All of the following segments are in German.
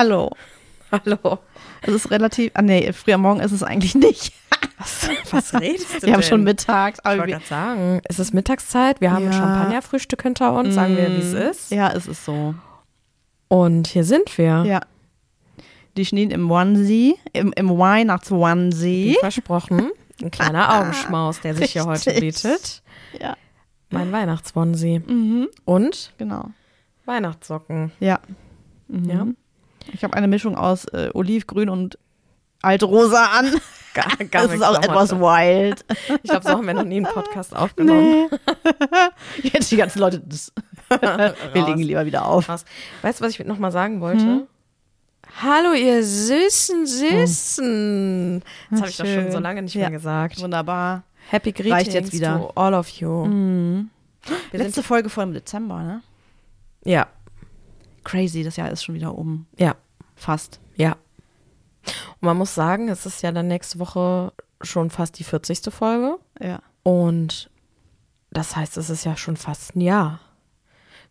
Hallo. Hallo. Es ist relativ, ah nee, früher morgen ist es eigentlich nicht. Was, was redest du Wir haben denn? schon mittags. Ich Aber wollte wir, gerade sagen, es ist Mittagszeit, wir haben ein Ja. Champagnerfrühstück hinter uns, sagen wir, wie es ist. ja, es ist so. Und hier sind wir. Ja. Die Schneen im Onesie, im, im Weihnachts-Onesie. Versprochen. Ein kleiner Augenschmaus, der sich hier heute Richtig. bietet. Ja. Mein Weihnachtswonsee. Mhm, Und genau. Weihnachtssocken. Ja. Mhm. Ja. Ich habe eine Mischung aus äh, Olivgrün und Altrosa an. Gar, Das ist auch etwas wild. Ich glaube, so haben wir noch nie einen Podcast aufgenommen. Nee. Jetzt die ganzen Leute, das, wir legen lieber wieder auf. Krass. Weißt du, was ich noch mal sagen wollte? Hallo, ihr süßen Süßen. Das habe ich doch schon so lange nicht Ja. mehr gesagt. Wunderbar. Happy Greetings Reicht jetzt wieder. to all of you. Wir Letzte Folge vor dem Dezember, ne? ja, Crazy, das Jahr ist schon wieder um. ja, Fast. ja. Und man muss sagen, es ist ja dann nächste Woche schon fast die 40. Folge. Ja. Und das heißt, es ist ja schon fast ein Jahr.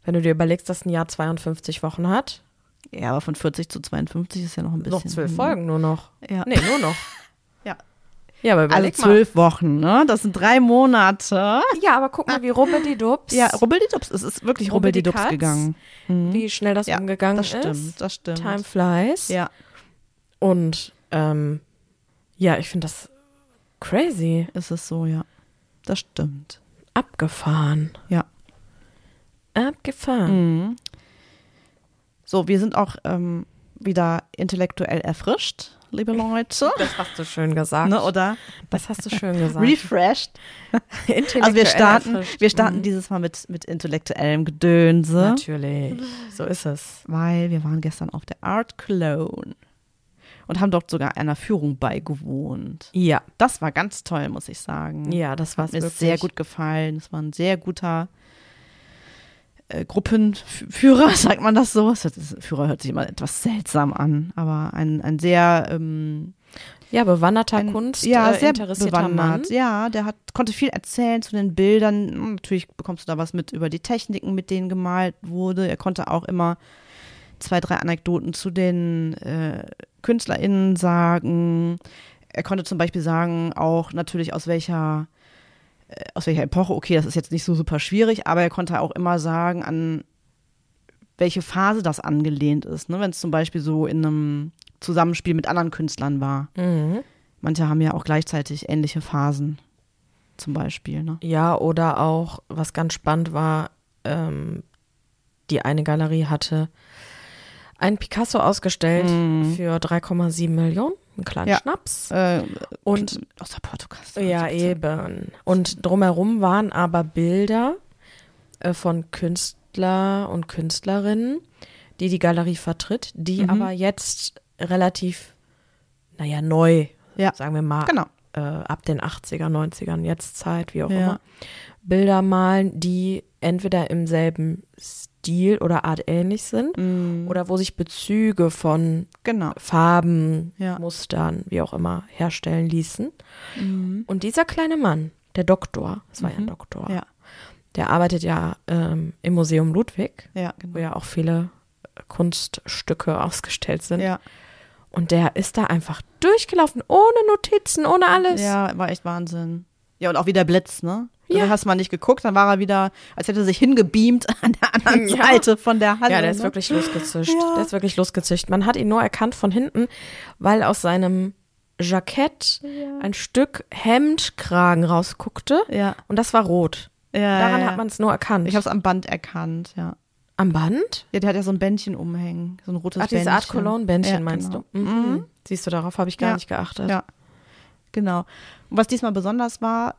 Wenn du dir überlegst, dass ein Jahr 52 Wochen hat, Ja, aber von 40 zu 52 ist ja noch ein bisschen. noch zwölf. Folgen nur noch. Ja. Nee, nur noch. Ja. Aber Also überleg mal. zwölf Wochen, ne? Das sind drei Monate. Ja, aber guck mal, wie rubbeldidups, Ja, rubbeldidups. Es ist wirklich rubbeldidups Rubbeldi-Katz. gegangen. Mhm. wie schnell das Ja, umgegangen das stimmt, ist. das stimmt. Time flies. Ja, Und ähm, ja, ich finde das crazy. ist es so, ja. Das stimmt. Abgefahren. Ja. Abgefahren. Mhm. So, wir sind auch ähm, wieder intellektuell erfrischt, liebe Leute. Das hast du schön gesagt. Ne, oder? Das hast du schön gesagt. Refreshed. Also wir starten, erfrischt. wir starten Mhm. dieses Mal mit, mit intellektuellem Gedönse, Natürlich. So ist es. weil wir waren gestern auf der Art Cologne und haben dort sogar einer Führung beigewohnt. Ja. Das war ganz toll, muss ich sagen. Ja, das war mir wirklich. sehr gut gefallen. Es war ein sehr guter äh, Gruppenführer, sagt man das so? Das, das, Führer hört sich immer etwas seltsam an, aber ein, ein sehr ähm, Ja, bewanderter ein, Kunst, ja, äh, sehr interessierter Mann. Ja, der hat, konnte viel erzählen zu den Bildern. Hm, Natürlich bekommst du da was mit über die Techniken, mit denen gemalt wurde. Er konnte auch immer zwei, drei Anekdoten zu den äh, KünstlerInnen sagen. Er konnte zum Beispiel sagen, auch natürlich aus welcher aus welcher Epoche, okay, das ist jetzt nicht so super schwierig, aber er konnte auch immer sagen, an welche Phase das angelehnt ist. Ne? Wenn es zum Beispiel so in einem Zusammenspiel mit anderen Künstlern war. Mhm. Manche haben ja auch gleichzeitig ähnliche Phasen, zum Beispiel. Ne? Ja, oder auch, was ganz spannend war, ähm, die eine Galerie hatte einen Picasso ausgestellt für 3,7 Millionen, einen kleinen. Ja. Schnaps. Äh, Und aus der Podcast. ja, eben. Und drumherum waren aber Bilder äh, von Künstler und Künstlerinnen, die die Galerie vertritt, die Mhm. aber jetzt relativ, naja, neu, Ja. sagen wir mal, Genau. äh, ab den 80er, 90ern, jetzt Zeit, wie auch Ja. immer, Bilder malen, die entweder im selben Stil oder Art ähnlich sind oder wo sich Bezüge von Genau. Farben, Ja. Mustern, wie auch immer, herstellen ließen. Und dieser kleine Mann, der Doktor, es war ja ein Doktor, Ja. der arbeitet ja ähm, im Museum Ludwig, Ja, wo genau. ja auch viele Kunststücke ausgestellt sind. Ja. Und der ist da einfach durchgelaufen, ohne Notizen, ohne alles. ja, war echt Wahnsinn. Ja, und auch wieder Blitz, ne? Ja. Ja. hast mal nicht geguckt, dann war er wieder, als hätte er sich hingebeamt an der anderen Ja. Seite von der Halle. Ja, der ist ne? wirklich losgezischt. Ja. Der ist wirklich losgezischt. Man hat ihn nur erkannt von hinten, weil aus seinem Jackett ein Stück Hemdkragen rausguckte Ja. und das war rot. ja Daran ja. hat man es nur erkannt. Ich habe es am Band erkannt, ja. Am Band? Ja, der hat ja so ein Bändchen umhängen, so ein rotes Ach, Bändchen. diese Art Cologne-Bändchen Ja, meinst genau. du? Mhm. Siehst du, darauf habe ich gar Ja. nicht geachtet. Ja, genau. Und was diesmal besonders war,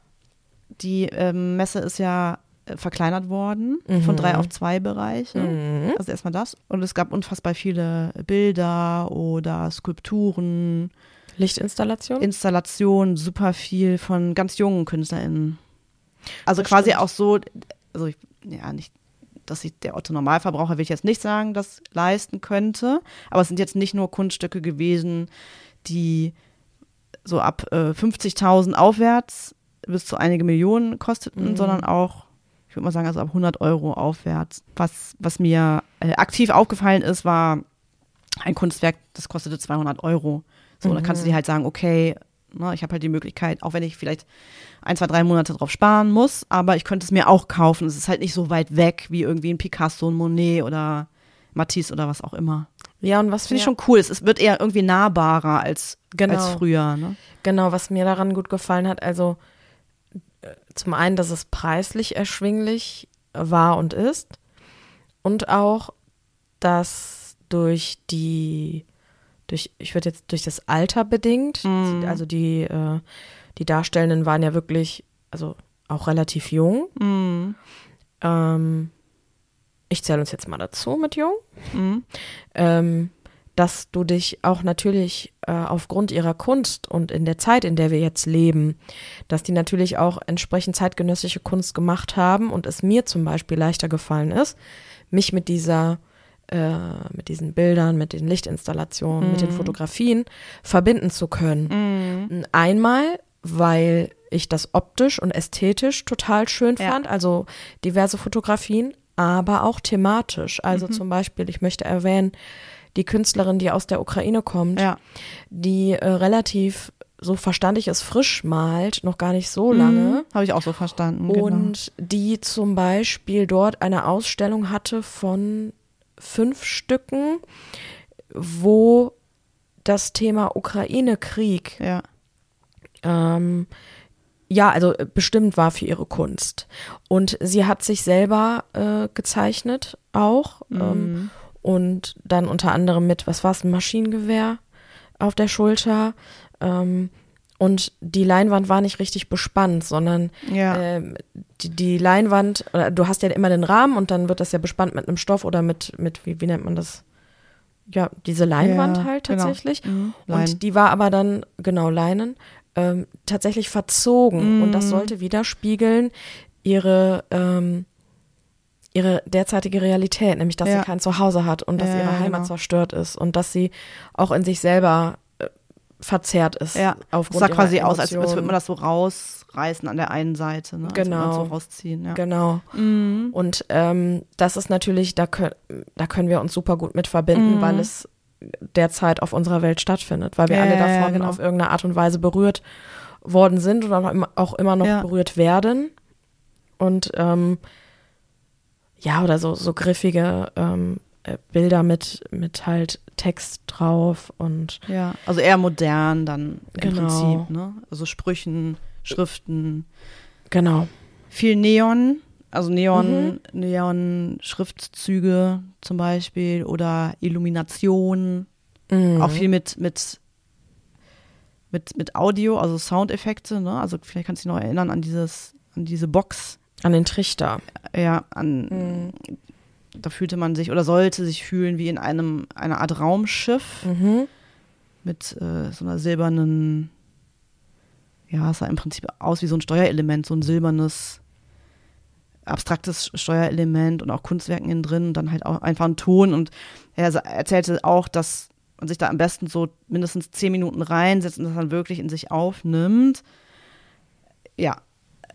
die ähm, Messe ist ja äh, verkleinert worden von drei auf zwei Bereiche. Mhm. Also erstmal das. Und es gab unfassbar viele Bilder oder Skulpturen, Lichtinstallation? Installationen, super viel von ganz jungen KünstlerInnen. Also Das quasi stimmt. auch so, also ich, ja, nicht, dass sich der Otto Normalverbraucher, will ich jetzt nicht sagen, das leisten könnte. Aber es sind jetzt nicht nur Kunststücke gewesen, die so ab äh, 50.000 aufwärts bis zu einige Millionen kosteten, Mhm. sondern auch, ich würde mal sagen, also ab 100 Euro aufwärts. Was, was mir äh, aktiv aufgefallen ist, war ein Kunstwerk, das kostete 200 Euro. So, mhm. da kannst du dir halt sagen, okay, ne, ich habe halt die Möglichkeit, auch wenn ich vielleicht ein, zwei, drei Monate drauf sparen muss, aber ich könnte es mir auch kaufen. Es ist halt nicht so weit weg wie irgendwie ein Picasso, ein Monet oder Matisse oder was auch immer. Ja, und was finde ich schon cool. Es wird eher irgendwie nahbarer als, genau. als früher. Ne? Genau, was mir daran gut gefallen hat, also äh, zum einen, dass es preislich erschwinglich war und ist und auch, dass durch die, durch, ich würde jetzt durch das Alter bedingt, mm. also die, äh, die Darstellenden waren ja wirklich, also auch relativ jung. Mm. Ähm, ich zähle uns jetzt mal dazu mit jung. Mm. Ähm, dass du dich auch natürlich äh, aufgrund ihrer Kunst und in der Zeit, in der wir jetzt leben, dass die natürlich auch entsprechend zeitgenössische Kunst gemacht haben und es mir zum Beispiel leichter gefallen ist, mich mit dieser äh, mit diesen Bildern, mit den Lichtinstallationen, mm. mit den mhm. Fotografien verbinden zu können. Mm. Einmal, weil ich das optisch und ästhetisch total schön ja. fand, also diverse Fotografien, aber auch thematisch. Also mhm. zum Beispiel, ich möchte erwähnen, die Künstlerin, die aus der Ukraine kommt, ja. die äh, relativ so verstand ich es frisch malt, noch gar nicht so lange. Mhm, Habe ich auch so verstanden. Genau. Und genau. die zum Beispiel dort eine Ausstellung hatte von fünf Stücken, wo das Thema Ukraine-Krieg ja. Ähm, ja, also bestimmt war für ihre Kunst. Und sie hat sich selber äh, gezeichnet auch. Ähm, mhm. Ähm, und dann unter anderem mit, was war es, ein Maschinengewehr auf der Schulter. Ähm, und die Leinwand war nicht richtig bespannt, sondern ja. äh, die, die, Leinwand, du hast ja immer den Rahmen und dann wird das ja bespannt mit einem Stoff oder mit, mit wie, wie nennt man das? Ja, diese Leinwand ja, halt genau. tatsächlich. Genau. Mhm. Und die war aber dann, genau, Leinen, ähm, tatsächlich verzogen. Mhm. Und das sollte widerspiegeln ihre ähm, ihre derzeitige Realität, nämlich dass ja. sie kein Zuhause hat und dass ja, ihre Heimat genau. zerstört ist und dass sie auch in sich selber äh, verzerrt ist. Ja, aufgrund das sah quasi Emotionen. aus, als, als würde man das so rausreißen an der einen Seite, ne? Genau. so rausziehen, ja. Genau. Mhm. Und ähm, das ist natürlich, da, können da können wir uns super gut mit verbinden, mhm. weil es derzeit auf unserer Welt stattfindet, weil wir ja, alle davon genau. auf irgendeine Art und Weise berührt worden sind und auch immer noch berührt werden. Und ähm, ja, oder so, so griffige ähm, äh, Bilder mit, mit halt Text drauf und. Ja, also eher modern dann im genau. Prinzip, ne? Also Sprüchen, Schriften. Genau. Viel Neon, also Neon, mhm. Neon-Schriftzüge zum Beispiel oder Illumination. Mhm. Auch viel mit, mit, mit, mit Audio, also Soundeffekte, ne? Also vielleicht kannst du dich noch erinnern an dieses, an diese Box, an den Trichter. Ja, an. Mhm. Da fühlte man sich oder sollte sich fühlen wie in einem einer Art Raumschiff mhm. mit äh, so einer silbernen. Ja, es sah im Prinzip aus wie so ein Steuerelement, so ein silbernes abstraktes Steuerelement und auch Kunstwerken innen drin und dann halt auch einfach ein Ton. Und er erzählte auch, dass man sich da am besten so mindestens zehn Minuten reinsetzt und das dann wirklich in sich aufnimmt. Ja,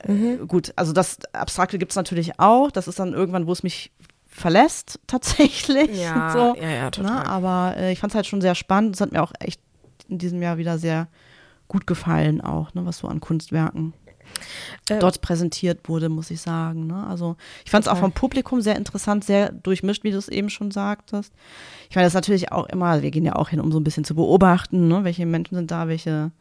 Mhm. Gut, also das Abstrakte gibt es natürlich auch. Das ist dann irgendwann, wo es mich verlässt, tatsächlich. Ja, so, ja, ja, total. Ne? Aber äh, ich fand es halt schon sehr spannend. Es hat mir auch echt in diesem Jahr wieder sehr gut gefallen, auch, ne, was so an Kunstwerken äh, dort präsentiert wurde, muss ich sagen. Ne? Also ich fand es auch vom Publikum sehr interessant, sehr durchmischt, wie du es eben schon sagtest. Ich meine, das ist natürlich auch immer, wir gehen ja auch hin, um so ein bisschen zu beobachten, ne? welche Menschen sind da, welche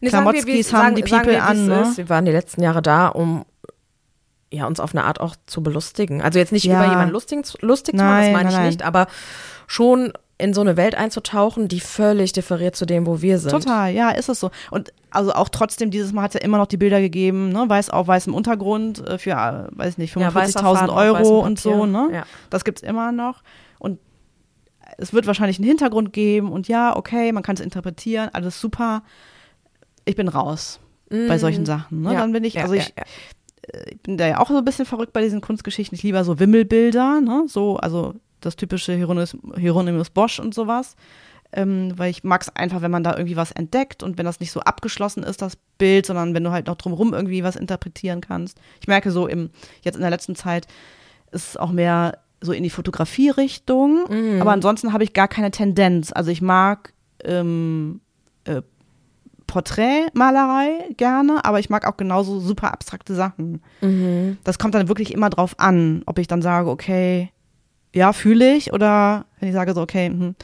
Nee, Klamotzkis haben die People wir, an. Ne? Wir waren die letzten Jahre da, um ja, uns auf eine Art auch zu belustigen. Also jetzt nicht ja. über jemanden lustig, lustig nein, zu machen, das meine ich nein. nicht, aber schon in so eine Welt einzutauchen, die völlig differiert zu dem, wo wir sind. Total, ja, ist es so. Und also auch trotzdem, dieses Mal hat es ja immer noch die Bilder gegeben, ne, weiß auf weißem Untergrund äh, für, äh, weiß nicht, 45.000 ja, Euro und so, ne? Ja. Das gibt's immer noch. Und es wird wahrscheinlich einen Hintergrund geben und ja, okay, man kann es interpretieren, alles super ich bin raus mm. bei solchen Sachen. Ne? Ja. Dann bin ich, also ich, äh, ich bin da ja auch so ein bisschen verrückt bei diesen Kunstgeschichten. Ich liebe so Wimmelbilder, ne? So, also das typische Hieronymus, Hieronymus Bosch und sowas. Ähm, weil ich mag es einfach, wenn man da irgendwie was entdeckt und wenn das nicht so abgeschlossen ist, das Bild, sondern wenn du halt noch drumherum irgendwie was interpretieren kannst. Ich merke so im, jetzt in der letzten Zeit ist es auch mehr so in die Fotografie-Richtung, Mhm. aber ansonsten habe ich gar keine Tendenz. Also ich mag ähm, äh, Porträtmalerei gerne, aber ich mag auch genauso super abstrakte Sachen. Mhm. Das kommt dann wirklich immer drauf an, ob ich dann sage, okay, ja, fühle ich, oder wenn ich sage so, okay, hm,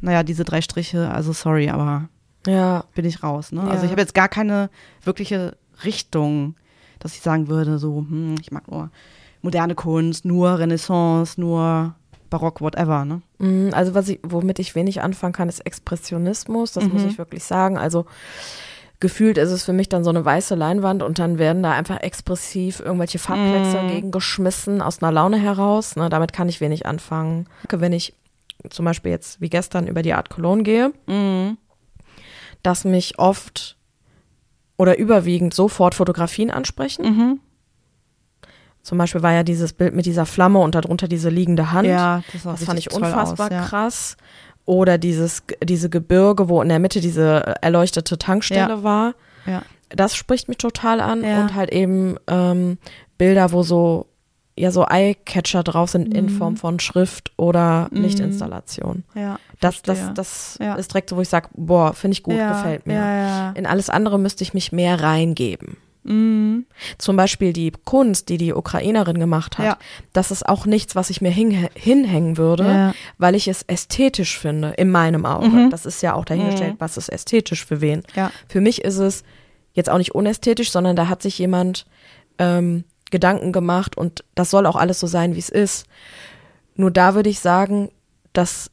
naja, diese drei Striche, also sorry, aber Ja, bin ich raus. Ne? Ja. Also ich habe jetzt gar keine wirkliche Richtung, dass ich sagen würde, so, hm, ich mag nur moderne Kunst, nur Renaissance, nur Barock, whatever. Ne? Mm, Also was ich, womit ich wenig anfangen kann, ist Expressionismus. Das Mhm. muss ich wirklich sagen. Also gefühlt ist es für mich dann so eine weiße Leinwand und dann werden da einfach expressiv irgendwelche Farbplätze Mhm. gegen geschmissen aus einer Laune heraus. Ne, damit kann ich wenig anfangen. Wenn ich zum Beispiel jetzt wie gestern über die Art Cologne gehe, Mhm. dass mich oft oder überwiegend sofort Fotografien ansprechen. Mhm. Zum Beispiel war ja dieses Bild mit dieser Flamme und darunter diese liegende Hand. Ja, das, Das fand ich unfassbar aus, ja. krass. Oder dieses, diese Gebirge, wo in der Mitte diese äh, erleuchtete Tankstelle Ja. war. Ja. Das spricht mich total an. Ja. Und halt eben ähm, Bilder, wo so, ja, so Eyecatcher drauf sind in Mhm. Form von Schrift oder Mhm. Lichtinstallation. Ja, Das, das, verstehe. das Ja. ist direkt so, wo ich sage, boah, finde ich gut, gefällt mir. Ja. In alles andere müsste ich mich mehr reingeben. Mhm. Zum Beispiel die Kunst, die die Ukrainerin gemacht hat. Ja. Das ist auch nichts, was ich mir hinhä- hinhängen würde, Ja. weil ich es ästhetisch finde, in meinem Auge. Mhm. Das ist ja auch dahingestellt, was ist ästhetisch für wen. Ja. Für mich ist es jetzt auch nicht unästhetisch, sondern da hat sich jemand ähm, Gedanken gemacht und das soll auch alles so sein, wie es ist. Nur da würde ich sagen, dass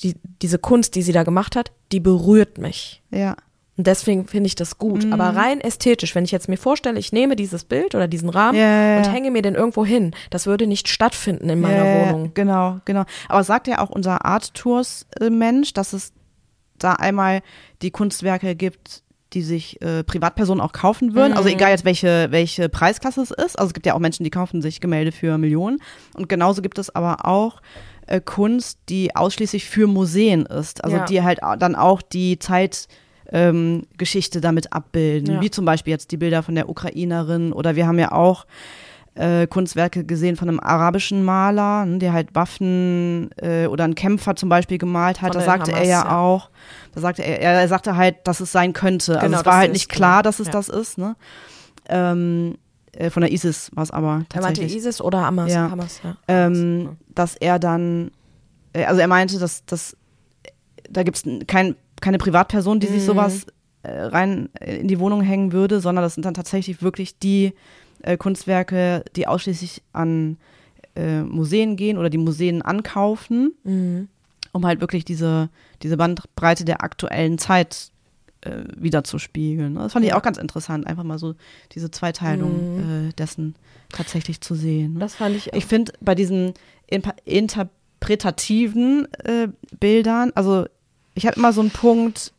die, diese Kunst, die sie da gemacht hat, die berührt mich. Ja. Und deswegen finde ich das gut. Mhm. Aber rein ästhetisch, wenn ich jetzt mir vorstelle, ich nehme dieses Bild oder diesen Rahmen ja, ja. und hänge mir den irgendwo hin, das würde nicht stattfinden in meiner ja, Wohnung. Genau, genau. Aber es sagt ja auch unser Art Tours Mensch, dass es da einmal die Kunstwerke gibt, die sich äh, Privatpersonen auch kaufen würden. Also egal jetzt welche welche Preisklasse es ist. Also es gibt ja auch Menschen, die kaufen sich Gemälde für Millionen. Und genauso gibt es aber auch äh, Kunst, die ausschließlich für Museen ist. Also Ja. die halt dann auch die Zeit ähm, Geschichte damit abbilden, Ja. wie zum Beispiel jetzt die Bilder von der Ukrainerin oder wir haben ja auch äh, Kunstwerke gesehen von einem arabischen Maler, ne, der halt Waffen äh, oder einen Kämpfer zum Beispiel gemalt hat. Von Da sagte er Hamas, ja, ja. auch, da sagte er, er sagte halt, dass es sein könnte. also Genau, es war halt nicht klar, genau. dass es Ja. das ist. Ne? Ähm, äh, von der ISIS war es aber Er meinte tatsächlich. ISIS oder Hamas? Ja. Hamas ja. Ähm, dass er dann, äh, also er meinte, dass, dass da gibt es kein, keine Privatperson, die sich Mhm. sowas äh, rein äh, in die Wohnung hängen würde, sondern das sind dann tatsächlich wirklich die äh, Kunstwerke, die ausschließlich an äh, Museen gehen oder die Museen ankaufen, Mhm. um halt wirklich diese, diese Bandbreite der aktuellen Zeit äh, wieder zu spiegeln. Das fand ich auch ganz interessant, einfach mal so diese Zweiteilung äh, dessen tatsächlich zu sehen. Das fand ich, Ich finde bei diesen interpretativen äh, Bildern, also ich habe immer so einen Punkt,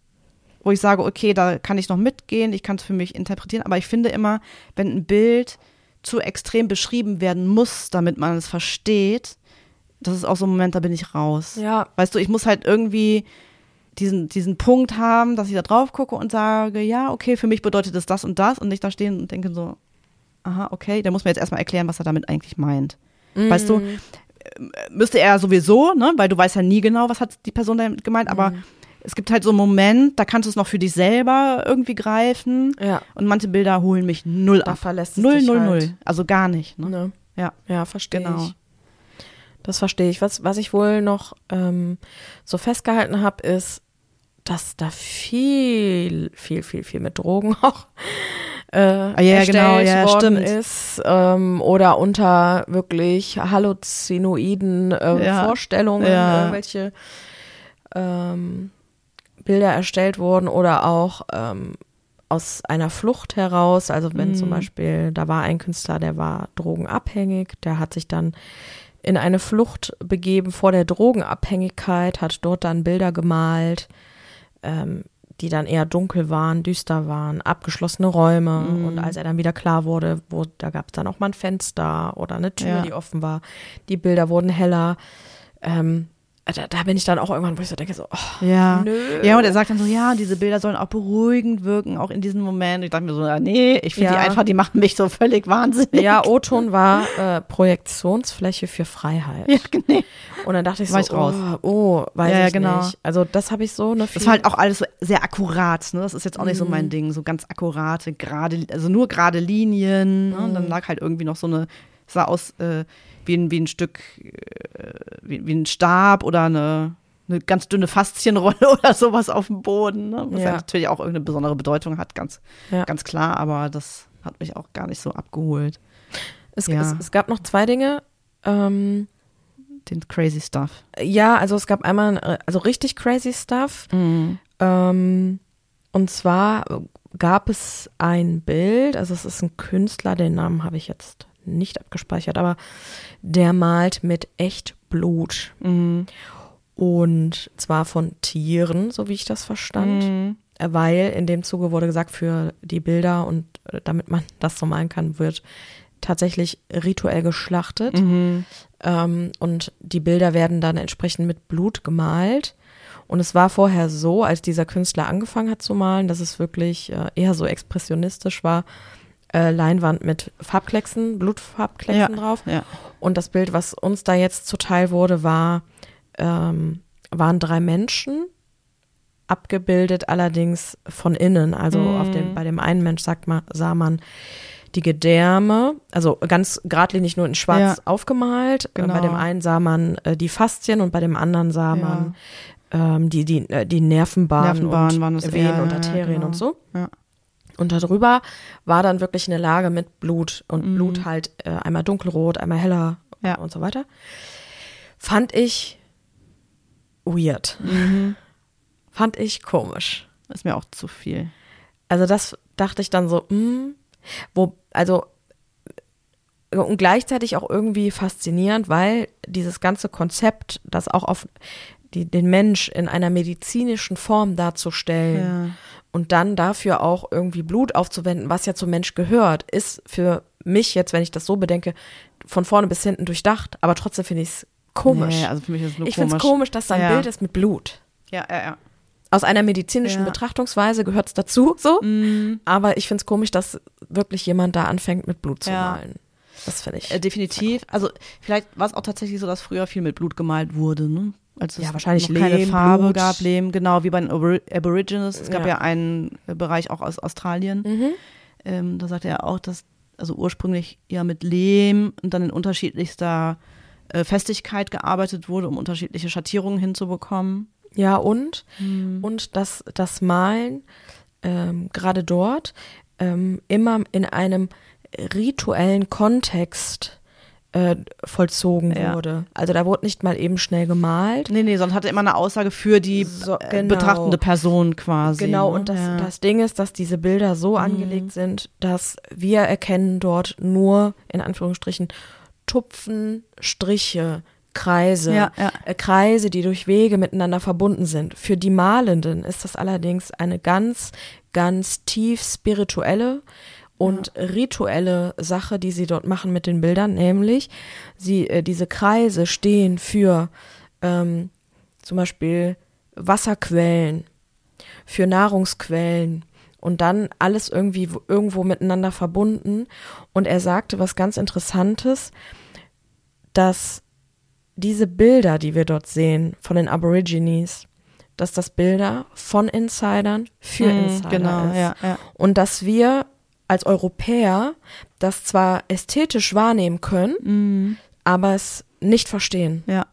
wo ich sage, okay, da kann ich noch mitgehen, ich kann es für mich interpretieren, aber ich finde immer, wenn ein Bild zu extrem beschrieben werden muss, damit man es versteht, das ist auch so ein Moment, da bin ich raus. ja, Weißt du, ich muss halt irgendwie diesen, diesen Punkt haben, dass ich da drauf gucke und sage, ja, okay, für mich bedeutet es das und das und nicht da stehen und denke so, aha, okay, der muss mir jetzt erstmal erklären, was er damit eigentlich meint. Weißt du. Müsste er sowieso, ne, weil du weißt ja nie genau, was hat die Person damit gemeint, aber Mhm. es gibt halt so einen Moment, da kannst du es noch für dich selber irgendwie greifen ja, und manche Bilder holen mich null da ab. verlässt Null, null, halt. null. Also gar nicht, ne? Ne? Ja, Ja, verstehe Genau. ich. Das verstehe ich. Was, was ich wohl noch ähm, so festgehalten habe, ist, dass da viel, viel, viel, viel mit Drogen auch äh, Ah, ja, erstellt genau, ja, worden stimmt. ist ähm, oder unter wirklich halluzinoiden äh, Ja. Vorstellungen Ja. irgendwelche ähm, Bilder erstellt wurden oder auch ähm, aus einer Flucht heraus. Also wenn zum Mhm. Beispiel, da war ein Künstler, der war drogenabhängig, der hat sich dann in eine Flucht begeben vor der Drogenabhängigkeit, hat dort dann Bilder gemalt, ähm, die dann eher dunkel waren, düster waren, abgeschlossene Räume. Mhm. Und als er dann wieder klar wurde, wo, da gab es dann auch mal ein Fenster oder eine Tür, Ja. die offen war. Die Bilder wurden heller. Ähm, da, da bin ich dann auch irgendwann, wo ich so denke, so, oh, Ja. nö. Ja, und er sagt dann so, ja, diese Bilder sollen auch beruhigend wirken, auch in diesem Moment. Ich dachte mir so, ja, nee, ich finde Ja. die einfach, die machen mich so völlig wahnsinnig. Ja, O-Ton war äh, Projektionsfläche für Freiheit. Ja, nee. Und dann dachte ich War so, ich raus. oh, oh, weiß Ja, ich genau. nicht. Also das habe ich so eine Das war halt auch alles so sehr akkurat, ne? Das ist jetzt auch nicht so Mhm. mein Ding, so ganz akkurate, gerade, also nur gerade Linien. Ne? Und Mhm. dann lag halt irgendwie noch so eine, sah aus äh, wie, ein, wie ein Stück, äh, wie, wie ein Stab oder eine, eine ganz dünne Faszienrolle oder sowas auf dem Boden. Ne? Was Ja. ja. natürlich auch irgendeine besondere Bedeutung hat, ganz, Ja. ganz klar, aber das hat mich auch gar nicht so abgeholt. Es, Ja. es, es gab noch zwei Dinge. Ähm, Den crazy stuff. ja, also es gab einmal, äh, also richtig crazy Stuff. Ähm, und zwar gab es ein Bild, also es ist ein Künstler, den Namen habe ich jetzt nicht abgespeichert, aber der malt mit echt Blut. Mhm. Und zwar von Tieren, so wie ich das verstand. Mhm. Weil in dem Zuge wurde gesagt, für die Bilder und äh, damit man das so malen kann, wird tatsächlich rituell geschlachtet. Mhm. Ähm, und die Bilder werden dann entsprechend mit Blut gemalt. Und es war vorher so, als dieser Künstler angefangen hat zu malen, dass es wirklich äh, eher so expressionistisch war. Äh, Leinwand mit Farbklecksen, Blutfarbklecksen drauf. Ja. Und das Bild, was uns da jetzt zuteil wurde, war, ähm, waren drei Menschen, abgebildet allerdings von innen. Also Mhm. auf dem, bei dem einen Mensch sagt man, sah man die Gedärme, also ganz geradlinig nur in schwarz Ja. aufgemalt. Genau. Bei dem einen sah man äh, die Faszien und bei dem anderen sah Ja. man ähm, die, die, äh, die Nervenbahnen, Nervenbahnen und Venen ja, und ja, Arterien genau. und so. Und darüber war dann wirklich eine Lage mit Blut und Mhm. Blut halt äh, einmal dunkelrot, einmal heller Ja. und so weiter. Fand ich weird. Mhm. Fand ich komisch. Ist mir auch zu viel. Also das dachte ich dann so, hm, wo, also und gleichzeitig auch irgendwie faszinierend, weil dieses ganze Konzept, das auch auf die, den Mensch in einer medizinischen Form darzustellen Ja. Und dann dafür auch irgendwie Blut aufzuwenden, was ja zum Mensch gehört, ist für mich jetzt, wenn ich das so bedenke, von vorne bis hinten durchdacht, aber trotzdem finde ich es komisch. Nee, also für mich ist es nur ich finde es komisch, dass da ein Ja. Bild ist mit Blut. Ja, ja, ja. Aus einer medizinischen Ja. Betrachtungsweise gehört es dazu, so. Mhm. Aber ich finde es komisch, dass wirklich jemand da anfängt, mit Blut zu Ja. malen. Das finde ich. Äh, definitiv. Also vielleicht war es auch tatsächlich so, dass früher viel mit Blut gemalt wurde, ne? Als es Ja, wahrscheinlich noch keine Lehm, Farbe Blut. gab, Lehm, genau, wie bei den Abor Aborigines. Es gab Ja. ja, einen äh, Bereich auch aus Australien. mhm. Ähm, da sagte er auch, dass also ursprünglich ja mit Lehm und dann in unterschiedlichster äh, Festigkeit gearbeitet wurde, um unterschiedliche Schattierungen hinzubekommen. Ja, und, Mhm. und dass das Malen ähm, gerade dort ähm, immer in einem rituellen Kontext äh, vollzogen Ja. wurde. Also da wurde nicht mal eben schnell gemalt. Nee, nee, sonst hatte er immer eine Aussage für die So, äh, genau. betrachtende Person quasi. Genau, ne? und das, ja. Mhm. das Ding ist, dass diese Bilder so angelegt sind, dass wir erkennen dort nur, in Anführungsstrichen, Tupfen, Striche, Kreise, Ja. Äh, Kreise, die durch Wege miteinander verbunden sind. Für die Malenden ist das allerdings eine ganz, ganz tief spirituelle und rituelle Sache, die sie dort machen mit den Bildern, nämlich sie, äh, diese Kreise stehen für ähm, zum Beispiel Wasserquellen, für Nahrungsquellen und dann alles irgendwie irgendwo miteinander verbunden. Und er sagte was ganz Interessantes, dass diese Bilder, die wir dort sehen von den Aborigines, dass das Bilder von Insidern für Mhm, Insider genau, ist. ja, ja. Und dass wir als Europäer das zwar ästhetisch wahrnehmen können, Mhm. aber es nicht verstehen, Ja,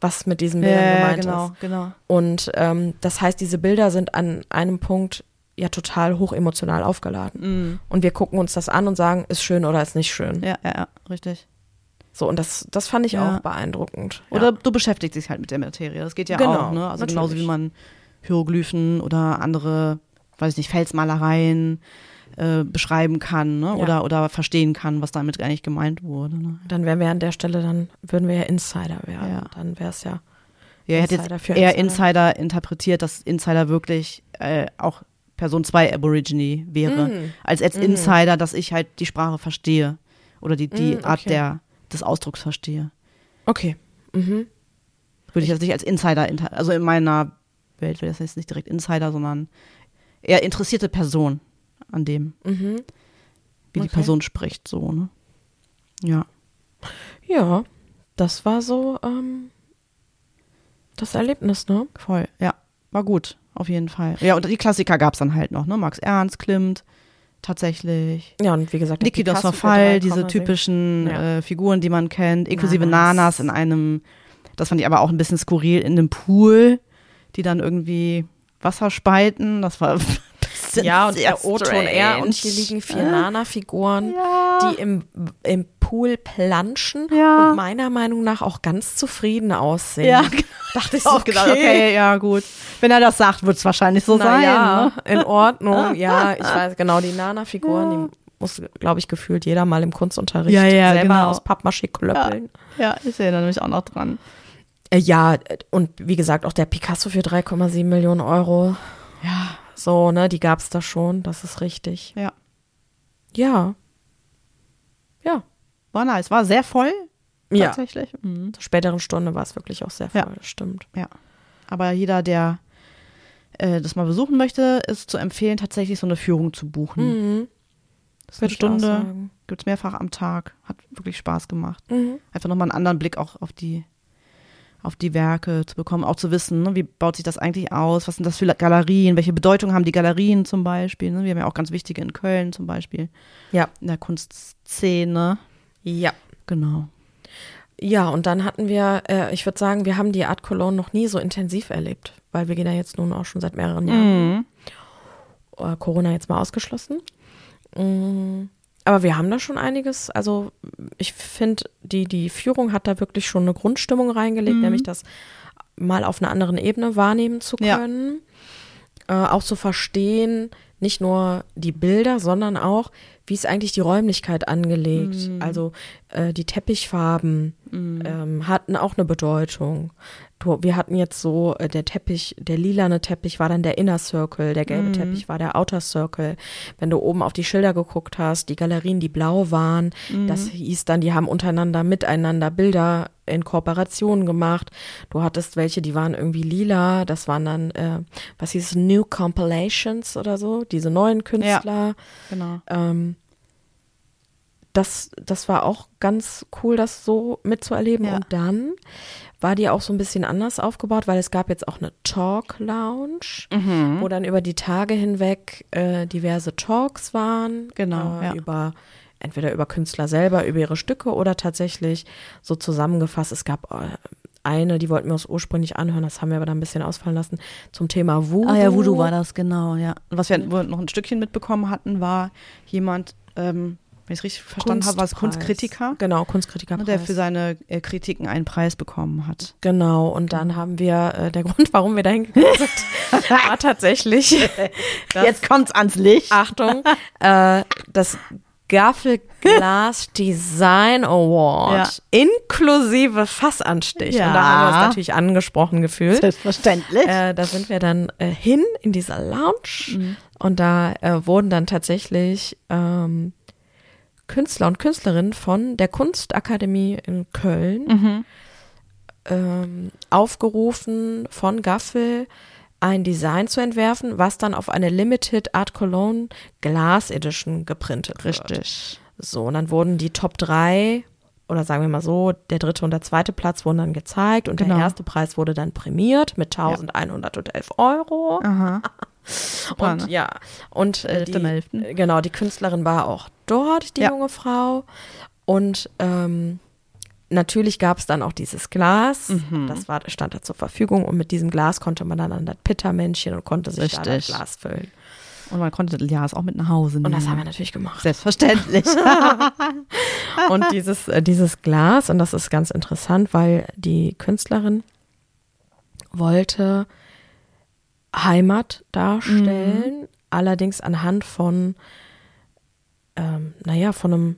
was mit diesen ja, Bildern ja gemeint genau, ist. genau. Und ähm, das heißt, diese Bilder sind an einem Punkt ja total hochemotional aufgeladen. Mhm. Und wir gucken uns das an und sagen, ist schön oder ist nicht schön. Ja, ja, ja, richtig. So, und das, das fand ich Ja. auch beeindruckend. Oder du beschäftigst dich halt mit der Materie. Das geht ja Genau, auch, ne? Also genauso natürlich. wie man Hieroglyphen oder andere, weiß ich nicht, Felsmalereien äh, beschreiben kann, ne? Ja. Oder, oder verstehen kann, was damit eigentlich gemeint wurde. Ne? Dann wären wir an der Stelle, dann würden wir ja Insider werden. Ja. Dann wäre es ja. Ja, er hat jetzt eher Insider. Insider interpretiert, dass Insider wirklich äh, auch Person 2 Aborigine wäre. Mm. Als jetzt Mhm. Insider, dass ich halt die Sprache verstehe. Oder die, die Mm, Art okay. der, des Ausdrucks verstehe. Okay. Mhm. Würde ich jetzt nicht als Insider, inter- also in meiner Welt wäre das jetzt nicht direkt Insider, sondern eher interessierte Person an dem, Mhm. wie die Okay. Person spricht, so, ne? Ja. Ja, das war so ähm, das Erlebnis, ne? Voll, ja. War gut, auf jeden Fall. Ja, und die Klassiker gab es dann halt noch, ne? Max Ernst, Klimt, tatsächlich. Ja, und wie gesagt, Niki das Verfall, diese 3,6. typischen Ja. äh, Figuren, die man kennt, inklusive Nanas. Nanas in einem, das fand ich aber auch ein bisschen skurril, in einem Pool, die dann irgendwie Wasser speiten. Das war Ja, und der O-Ton R und hier liegen vier Äh, Nana-Figuren, Ja. die im, im Pool planschen Ja. und meiner Meinung nach auch ganz zufrieden aussehen. Ja, dachte ich so, auch gedacht, okay, ja, gut. Wenn er das sagt, wird es wahrscheinlich so Na sein. ja, Ne? in Ordnung. Ja, ich weiß genau, die Nana-Figuren, die muss, glaube ich, gefühlt jeder mal im Kunstunterricht Ja, ja, selber genau. aus Pappmaché klöppeln. Ja, ich sehe da nämlich auch noch dran. Äh, Ja, und wie gesagt, auch der Picasso für 3,7 Millionen Euro. Ja, So, ne, die gab's da schon, das ist richtig. ja. Ja. Ja. War nice. War sehr voll, Ja. tatsächlich. Mhm. Zur späteren Stunde war es wirklich auch sehr voll, Ja. das stimmt. Ja. Aber jeder, der äh, das mal besuchen möchte, ist zu empfehlen, tatsächlich so eine Führung zu buchen. Mhm. Das eine Stunde, gibt es mehrfach am Tag. Hat wirklich Spaß gemacht. Mhm. Einfach nochmal einen anderen Blick auch auf die, auf die Werke zu bekommen, auch zu wissen, ne, wie baut sich das eigentlich aus, was sind das für Galerien, welche Bedeutung haben die Galerien zum Beispiel. Ne? Wir haben ja auch ganz wichtige in Köln zum Beispiel, Ja. in der Kunstszene. Ja. Genau. Ja, und dann hatten wir, äh, ich würde sagen, wir haben die Art Cologne noch nie so intensiv erlebt, weil wir gehen da jetzt nun auch schon seit mehreren Jahren. Mhm. Äh, Corona jetzt mal ausgeschlossen. Mm, Aber wir haben da schon einiges. Also ich finde, die, die Führung hat da wirklich schon eine Grundstimmung reingelegt, nämlich das mal auf einer anderen Ebene wahrnehmen zu Ja. können. Äh, auch zu verstehen, nicht nur die Bilder, sondern auch, wie ist eigentlich die Räumlichkeit angelegt. Also äh, die Teppichfarben ähm, hatten auch eine Bedeutung. Du, wir hatten jetzt so, äh, der Teppich, der lilane Teppich war dann der Inner Circle, der gelbe Teppich war der Outer Circle. Wenn du oben auf die Schilder geguckt hast, die Galerien, die blau waren, das hieß dann, die haben untereinander, miteinander Bilder in Kooperation gemacht. Du hattest welche, die waren irgendwie lila, das waren dann, äh, was hieß es, New Compilations oder so, diese neuen Künstler. Genau. Ähm, das, das war auch ganz cool, das so mitzuerleben. Ja. Und dann war die auch so ein bisschen anders aufgebaut, weil es gab jetzt auch eine Talk-Lounge, Mhm. wo dann über die Tage hinweg äh, diverse Talks waren. Genau, Äh, ja. Über entweder über Künstler selber, über ihre Stücke oder tatsächlich so zusammengefasst. Es gab äh, eine, die wollten wir uns ursprünglich anhören, das haben wir aber dann ein bisschen ausfallen lassen, zum Thema Voodoo. Ah ja, Voodoo war das, genau, ja. Und was wir noch ein Stückchen mitbekommen hatten, war jemand, ähm, wenn ich es richtig verstanden habe, war es. Kunstkritiker, Genau, Kunstkritiker. der für seine äh, Kritiken einen Preis bekommen hat. Genau, und dann haben wir, äh, der Grund, warum wir da hingegangen sind, war tatsächlich, das, Jetzt kommt's ans Licht. Achtung, äh, das Gaffelglas Design Award inklusive Fassanstich. Ja. Und da haben wir uns natürlich angesprochen gefühlt. Selbstverständlich. Äh, da sind wir dann äh, hin in dieser Lounge und da äh, wurden dann tatsächlich ähm, Künstler und Künstlerinnen von der Kunstakademie in Köln Mhm. ähm, aufgerufen, von Gaffel ein Design zu entwerfen, was dann auf eine Limited Art Cologne Glass Edition geprintet wird. Richtig. So, und dann wurden die Top 3 oder sagen wir mal so, der dritte und der zweite Platz wurden dann gezeigt und Genau. der erste Preis wurde dann prämiert mit 1111 Euro. Aha. Und ja, und äh, die, genau, die Künstlerin war auch dort, die Ja. junge Frau. Und ähm, natürlich gab es dann auch dieses Glas, Mhm. das war, stand da zur Verfügung und mit diesem Glas konnte man dann an das Pittermännchen und konnte sich da das Richtig. Glas füllen. Und man konnte ja es auch mit nach Hause nehmen. Und das haben wir natürlich gemacht. Selbstverständlich. Und dieses, äh, dieses Glas, und das ist ganz interessant, weil die Künstlerin wollte Heimat darstellen, allerdings anhand von, ähm, naja, von einem,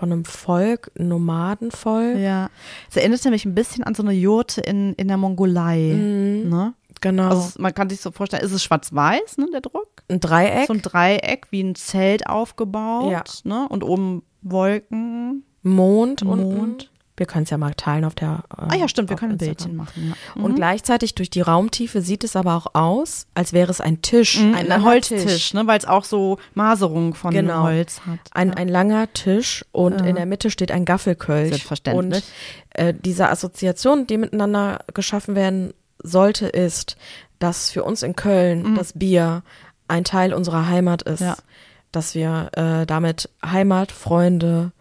von einem Volk, ein Nomadenvolk. ja. Es erinnert mich ein bisschen an so eine Jurte in, in der Mongolei. Ne? Genau. Also man kann sich so vorstellen, ist es schwarz-weiß, ne, der Druck? ein Dreieck, So ein Dreieck wie ein Zelt aufgebaut. Ja. Ne? Und oben Wolken, Mond, Mond, unten, Wir können es ja mal teilen auf der. Äh, Ah ja, stimmt, wir können ein. Bildchen machen. Ja. Und gleichzeitig durch die Raumtiefe sieht es aber auch aus, als wäre es ein Tisch, Mhm, ein ein Holztisch, Tisch. ne, weil es auch so Maserung von Genau. Holz hat. Ein, ein langer Tisch und Ja. in der Mitte steht ein Gaffelkölch. Selbstverständlich. Und äh, diese Assoziation, die miteinander geschaffen werden sollte, ist, dass für uns in Köln das Bier ein Teil unserer Heimat ist. Mhm. Ja. Dass wir äh, damit Heimat, Freunde,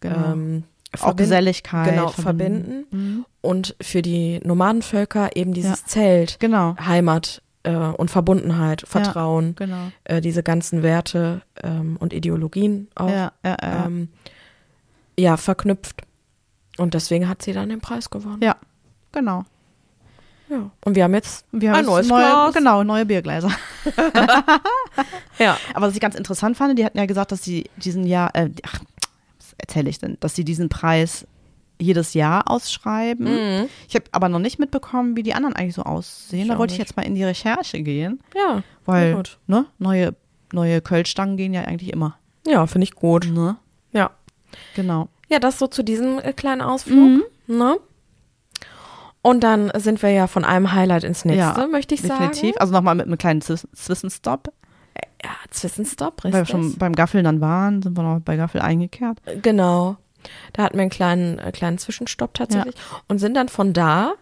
Genau. ähm, auch verbinden- Geselligkeit. genau, verbinden. Und für die Nomadenvölker eben dieses Ja. Zelt, Genau. Heimat äh, und Verbundenheit, Vertrauen, Genau. äh, diese ganzen Werte ähm, und Ideologien auch Ja, ja, ja. ähm, ja, verknüpft. Und deswegen hat sie dann den Preis gewonnen. ja, genau. Ja. Und wir haben jetzt Wir haben ein neues neue, Glas. Genau, neue Biergläser. Ja. Aber was ich ganz interessant fand, die hatten ja gesagt, dass sie diesen Jahr, äh, ach, erzähle ich denn, dass sie diesen Preis jedes Jahr ausschreiben. Mhm. Ich habe aber noch nicht mitbekommen, wie die anderen eigentlich so aussehen. Ich da wollte ich jetzt mal in die Recherche gehen, Ja. weil ne, neue, neue Kölschstangen gehen ja eigentlich immer. Ja, finde ich gut. Ne? Ja. Genau. Ja, das so zu diesem äh, kleinen Ausflug. Mhm. Ne? Und dann sind wir ja von einem Highlight ins nächste, Ja, möchte ich Definitiv. sagen. Also nochmal mit einem kleinen Zwischenstopp. Ja, Zwischenstopp, Weil wir richtig. schon beim Gaffeln dann waren, sind wir noch bei Gaffel eingekehrt. Genau. Da hatten wir einen kleinen, äh, kleinen Zwischenstopp tatsächlich und sind dann von da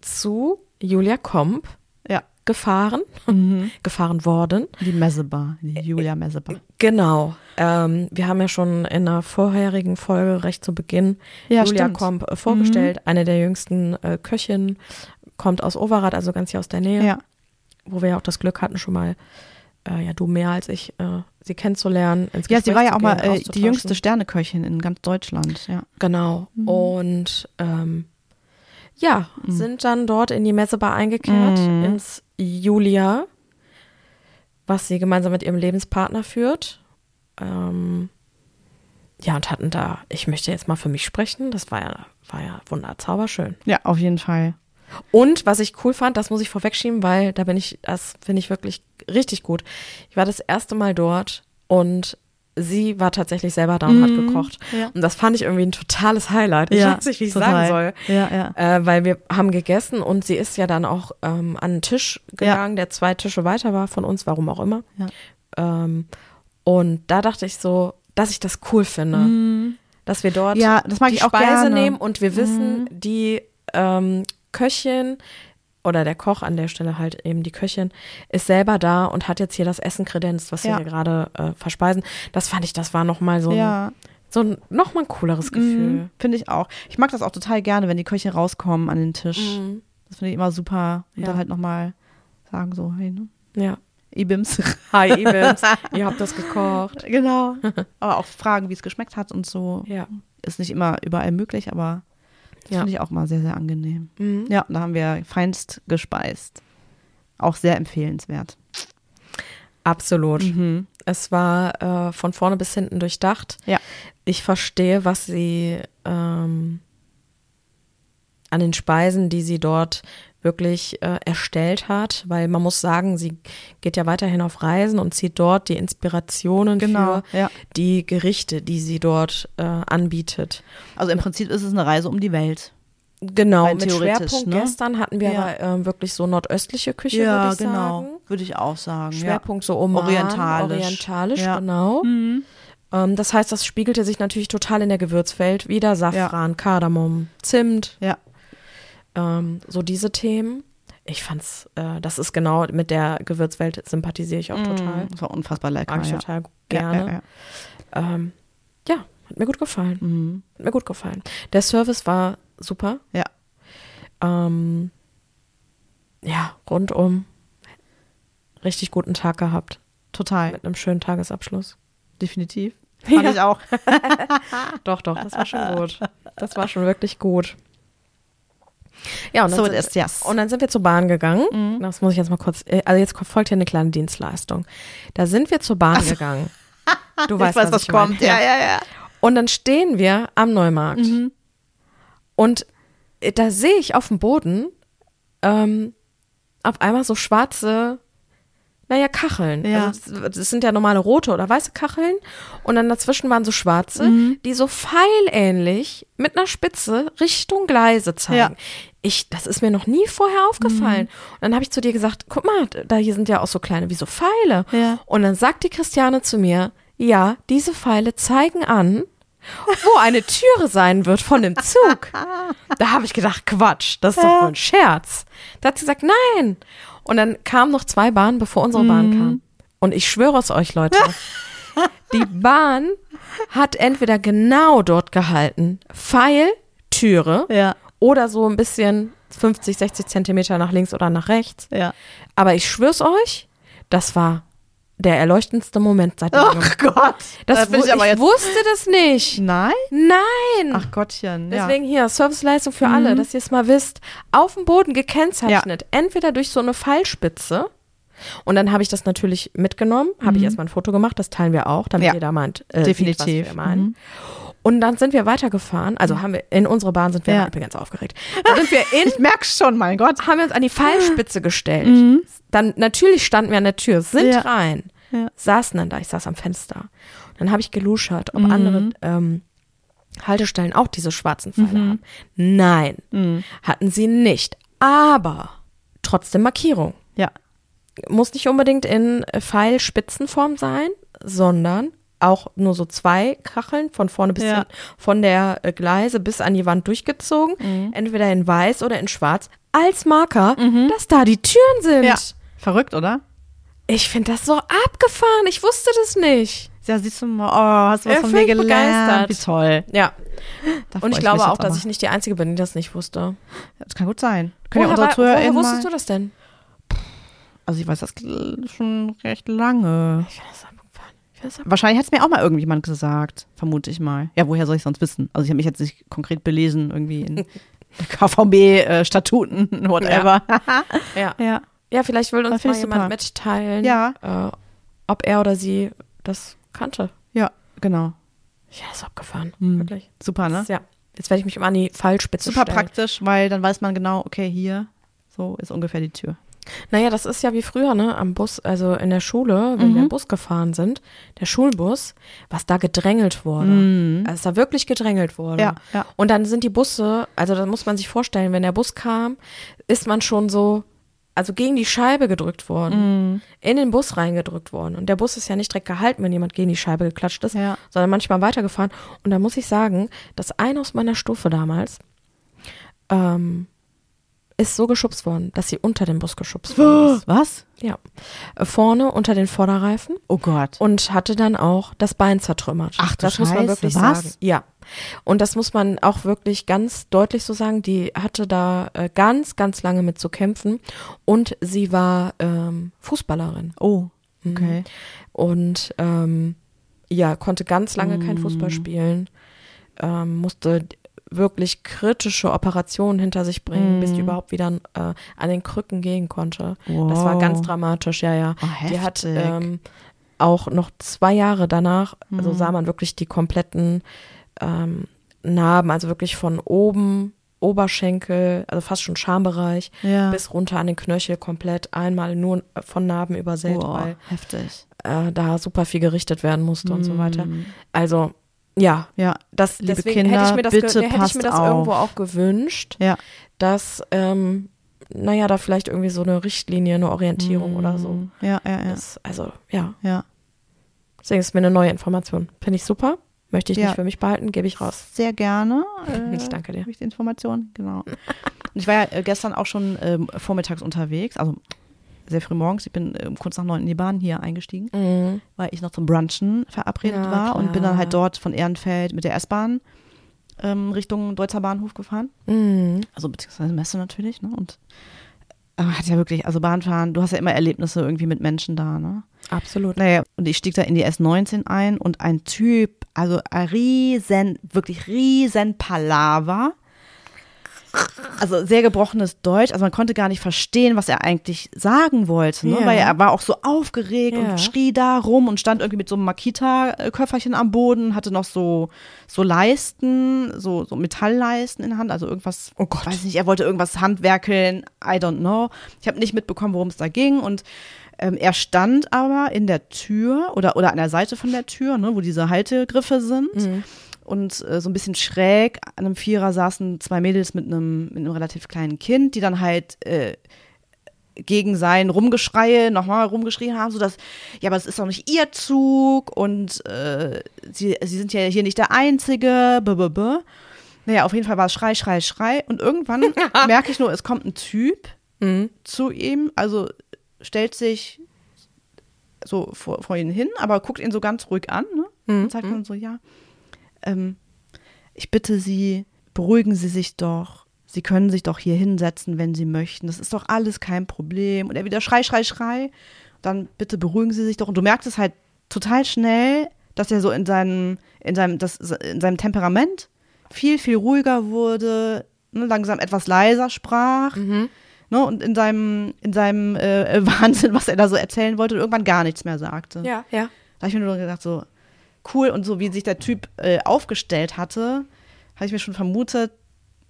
zu Julia Komp Ja. gefahren, gefahren worden. Die Messebar, die Julia Messebar. Genau. Ähm, wir haben ja schon in einer vorherigen Folge recht zu Beginn Ja, Julia stimmt. Komp äh, vorgestellt, eine der jüngsten äh, Köchinnen, kommt aus Overath, also ganz hier aus der Nähe, Ja. wo wir ja auch das Glück hatten, schon mal, äh, ja du mehr als ich, äh, sie kennenzulernen. Ins Ja, sie war ja auch mal gehen, äh, die jüngste Sterneköchin in ganz Deutschland. Ja. Genau. Mhm. Und ähm, ja, sind dann dort in die Messebar eingekehrt, Mhm. ins Julia, was sie gemeinsam mit ihrem Lebenspartner führt. Ähm, ja, und hatten da, ich möchte jetzt mal für mich sprechen, das war ja, war ja wunderzauberschön. ja, auf jeden Fall. Und was ich cool fand, das muss ich vorwegschieben, weil da bin ich, das finde ich wirklich richtig gut. Ich war das erste Mal dort und sie war tatsächlich selber da und hat gekocht. ja. Und das fand ich irgendwie ein totales Highlight. Ich ja, weiß nicht, wie ich total. sagen soll. Ja, ja. Äh, weil wir haben gegessen und sie ist ja dann auch ähm, an den Tisch gegangen, der zwei Tische weiter war von uns, warum auch immer. Ja. Ähm, und da dachte ich so, dass ich das cool finde, dass wir dort Mhm. Ja, das mag die ich auch Speise gerne. Mhm. nehmen und wir wissen, die ähm, Köchin oder der Koch an der Stelle halt eben die Köchin ist selber da und hat jetzt hier das Essen kredenzt, was Ja. wir hier gerade äh, verspeisen. Das fand ich, das war noch mal so, ein, Ja, so ein, noch mal ein cooleres Gefühl. mhm, finde ich auch. Ich mag das auch total gerne, wenn die Köche rauskommen an den Tisch. Mhm. Das finde ich immer super. Und Ja. dann halt nochmal sagen so, hey, ne? Ja. Ibims. Hi, Ibims, ihr habt das gekocht. genau. Aber auch fragen, wie es geschmeckt hat und so. Ja. Ist nicht immer überall möglich, aber das Ja. finde ich auch mal sehr, sehr angenehm. Mhm. Ja, da haben wir feinst gespeist. Auch sehr empfehlenswert. Absolut. Mhm. Es war äh, von vorne bis hinten durchdacht. Ja. Ich verstehe, was sie ähm, an den Speisen, die sie dort wirklich äh, erstellt hat, weil man muss sagen, sie geht ja weiterhin auf Reisen und zieht dort die Inspirationen Genau, für ja. die Gerichte, die sie dort äh, anbietet. Also im Prinzip ist es eine Reise um die Welt. Genau, Rein mit theoretisch, Schwerpunkt ne? gestern hatten wir Ja. aber ähm, wirklich so nordöstliche Küche, würde ich sagen. genau. Würde ich auch sagen. Schwerpunkt so Oman, Orientalisch. orientalisch Ja. genau. Ja. Mhm. Ähm, das heißt, das spiegelte sich natürlich total in der Gewürzwelt wieder. Safran, Kardamom, Zimt, Ja. Ähm, so diese Themen. Ich fand's, äh, das ist genau, mit der Gewürzwelt sympathisiere ich auch total. Das war unfassbar lecker. Mag ich ja. total Ja, gerne. ja, ja. Ähm, ja, hat mir gut gefallen. Mhm. Hat mir gut gefallen. Der Service war super. Ja. Ähm, ja, rundum richtig guten Tag gehabt. Total. Mit einem schönen Tagesabschluss. Definitiv. Fand Ja. ich auch. Doch, doch, das war schon gut. Das war schon wirklich gut. Ja, und dann, So sind, it is, yes. und dann sind wir zur Bahn gegangen. Mhm. Das muss ich jetzt mal kurz, äh, also jetzt folgt hier eine kleine Dienstleistung. Da sind wir zur Bahn gegangen. Du weißt, weiß, was meine. kommt. Ja, ja, ja. Und dann stehen wir am Neumarkt. Mhm. Und äh, da sehe ich auf dem Boden ähm, auf einmal so schwarze naja, Kacheln. Ja. Also das, sind ja normale rote oder weiße Kacheln. Und dann dazwischen waren so schwarze, Mhm. die so pfeilähnlich mit einer Spitze Richtung Gleise zeigen. Ja. Mhm. Ich, das ist mir noch nie vorher aufgefallen. Und dann habe ich zu dir gesagt, guck mal, da hier sind ja auch so kleine wie so Pfeile. Ja. Und dann sagt die Christiane zu mir, ja, diese Pfeile zeigen an, wo eine Türe sein wird von dem Zug. Da habe ich gedacht, Quatsch, das ist doch wohl ein Scherz. Da hat sie gesagt, nein. Und dann kamen noch zwei Bahnen, bevor unsere Bahn kam. Und ich schwöre es euch, Leute, die Bahn hat entweder genau dort gehalten, Pfeil, Türe, Ja. oder so ein bisschen 50, 60 Zentimeter nach links oder nach rechts. Ja. Aber ich schwör's euch, das war der erleuchtendste Moment seit Ach. Gott. Das Da ich aber ich jetzt. wusste das nicht. Nein? Nein. Ach Gottchen. Ja. Deswegen hier, Serviceleistung für alle, dass ihr es mal wisst. Auf dem Boden gekennzeichnet. Entweder durch so eine Pfeilspitze. Und dann habe ich das natürlich mitgenommen, habe ich erstmal ein Foto gemacht, das teilen wir auch, damit Ja. jeder meint, äh, Definitiv. Sieht, was wir meinen. Mhm. Und dann sind wir weitergefahren, also haben wir, in unsere Bahn sind wir, Ja. ich bin ganz aufgeregt, dann sind wir in Ich merk's schon, mein Gott. haben wir uns an die Pfeilspitze gestellt. Dann natürlich standen wir an der Tür, sind Mhm. Ja. rein, Ja. saßen dann da, ich saß am Fenster. Dann habe ich geluschert, Mhm. ob andere ähm, Haltestellen auch diese schwarzen Pfeile Mhm. haben. Nein, hatten sie nicht. Aber trotzdem Markierung. Ja. Muss nicht unbedingt in Pfeilspitzenform sein, sondern auch nur so zwei Kacheln von vorne bis Ja. hinten, von der äh, Gleise bis an die Wand durchgezogen, Mhm. entweder in weiß oder in schwarz, als Marker, dass da die Türen sind. Ja. Verrückt, oder? Ich finde das so abgefahren. Ich wusste das nicht. Ja, siehst du mal, oh, hast du was Ja, von mir gelernt. begeistert. Wie toll. Ja. Und ich glaube auch, dass aber. ich nicht die Einzige bin, die das nicht wusste. Das kann gut sein. Können ja woher unsere wa- Zuhörer woher wusstest du das denn? Also ich weiß das schon recht lange. Ich finde das Wahrscheinlich hat es mir auch mal irgendjemand gesagt, vermute ich mal. Ja, woher soll ich sonst wissen? Also ich habe mich jetzt nicht konkret belesen, irgendwie in KVB-Statuten, whatever. Ja. ja. ja, vielleicht will uns mal jemand super. mitteilen, Ja. äh, ob er oder sie das kannte. Ja, genau. Ja, ist abgefahren. Hm. Wirklich. Super, ne? Ja. Jetzt werde ich mich immer an die Fallspitze Super stellen. praktisch, weil dann weiß man genau, okay, hier, so ist ungefähr die Tür. Naja, das ist ja wie früher, ne? Am Bus, also in der Schule, wenn Mhm. wir im Bus gefahren sind, der Schulbus, was da gedrängelt wurde. Also da wirklich gedrängelt wurde. Mhm. Ja, ja. Und dann sind die Busse, also da muss man sich vorstellen, wenn der Bus kam, ist man schon so, also gegen die Scheibe gedrückt worden, Mhm. in den Bus reingedrückt worden. Und der Bus ist ja nicht direkt gehalten, wenn jemand gegen die Scheibe geklatscht ist, Ja. sondern manchmal weitergefahren. Und da muss ich sagen, dass einer aus meiner Stufe damals ähm, ist so geschubst worden, dass sie unter den Bus geschubst worden ist. Was? Ja. Vorne unter den Vorderreifen Oh Gott. und hatte dann auch das Bein zertrümmert. Ach das muss man Scheiße, wirklich was? sagen. Ja. Und das muss man auch wirklich ganz deutlich so sagen. Die hatte da äh, ganz, ganz lange mit zu kämpfen und sie war ähm, Fußballerin Oh, Mhm. okay. und ähm, ja konnte ganz lange kein Mm. Fußball spielen, ähm, musste wirklich kritische Operationen hinter sich bringen, bis die überhaupt wieder äh, an den Krücken gehen konnte. Das war Wow. ganz dramatisch, ja, ja. Oh, die hat ähm, auch noch zwei Jahre danach, Mhm. also sah man wirklich die kompletten ähm, Narben, also wirklich von oben, Oberschenkel, also fast schon Schambereich, Ja. bis runter an den Knöchel komplett einmal nur von Narben übersät, Boah, weil heftig. äh, da super viel gerichtet werden musste und so weiter. Also ja, Ja, das Liebe deswegen Kinder, hätte ich mir das, bitte hätte ich mir das auf. irgendwo auch gewünscht, ja. dass ähm, naja, da vielleicht irgendwie so eine Richtlinie, eine Orientierung oder so. Ja, ja, ja. Das, also ja, ja. deswegen ist mir eine neue Information. Finde ich super. Möchte ich Ja. nicht für mich behalten, gebe ich raus. Sehr gerne. Äh, Ich danke dir. Habe ich die Information? Genau. Und ich war ja äh, gestern auch schon ähm, vormittags unterwegs, also sehr früh morgens. Ich bin ähm, kurz nach neun in die Bahn hier eingestiegen, Mhm. weil ich noch zum Brunchen verabredet Ja, war und bin dann klar. halt dort von Ehrenfeld mit der S-Bahn ähm, Richtung Deutzer Bahnhof gefahren. Mhm. Also beziehungsweise Messe natürlich, ne? Und äh, hat ja wirklich, also Bahnfahren, du hast ja immer Erlebnisse irgendwie mit Menschen da, ne? Absolut. Naja, und ich stieg da in die S19 ein und ein Typ, also ein riesen, wirklich riesen Palaver, also sehr gebrochenes Deutsch. Also man konnte gar nicht verstehen, was er eigentlich sagen wollte, ne? Ja. weil er war auch so aufgeregt Ja. und schrie da rum und stand irgendwie mit so einem Makita-Köfferchen am Boden, hatte noch so, so Leisten, so, so Metallleisten in der Hand, also irgendwas, Oh Gott. weiß nicht, er wollte irgendwas handwerkeln, I don't know. Ich habe nicht mitbekommen, worum es da ging und ähm, er stand aber in der Tür oder, oder an der Seite von der Tür, ne, wo diese Haltegriffe sind. Und äh, so ein bisschen schräg an einem Vierer saßen zwei Mädels mit einem, mit einem relativ kleinen Kind, die dann halt äh, gegen sein Rumgeschreie nochmal rumgeschrien haben, so dass, ja, aber es ist doch nicht ihr Zug und äh, sie, sie sind ja hier nicht der Einzige, b -b -b. Naja, auf jeden Fall war es Schrei, Schrei, Schrei. Und irgendwann merke ich nur, es kommt ein Typ Mhm. zu ihm, also stellt sich so vor, vor ihn hin, aber guckt ihn so ganz ruhig an ne? Mhm. und sagt dann so, ja, ähm, ich bitte Sie, beruhigen Sie sich doch. Sie können sich doch hier hinsetzen, wenn Sie möchten. Das ist doch alles kein Problem. Und er wieder Schrei, Schrei, Schrei. Dann bitte beruhigen Sie sich doch. Und du merkst es halt total schnell, dass er so in seinem, in seinem, das, in seinem Temperament viel, viel ruhiger wurde, ne, langsam etwas leiser sprach. Ne, und in seinem, in seinem äh, Wahnsinn, was er da so erzählen wollte, und irgendwann gar nichts mehr sagte. Ja, ja. Da habe ich mir nur gedacht, so cool und so wie sich der Typ äh, aufgestellt hatte, habe ich mir schon vermutet,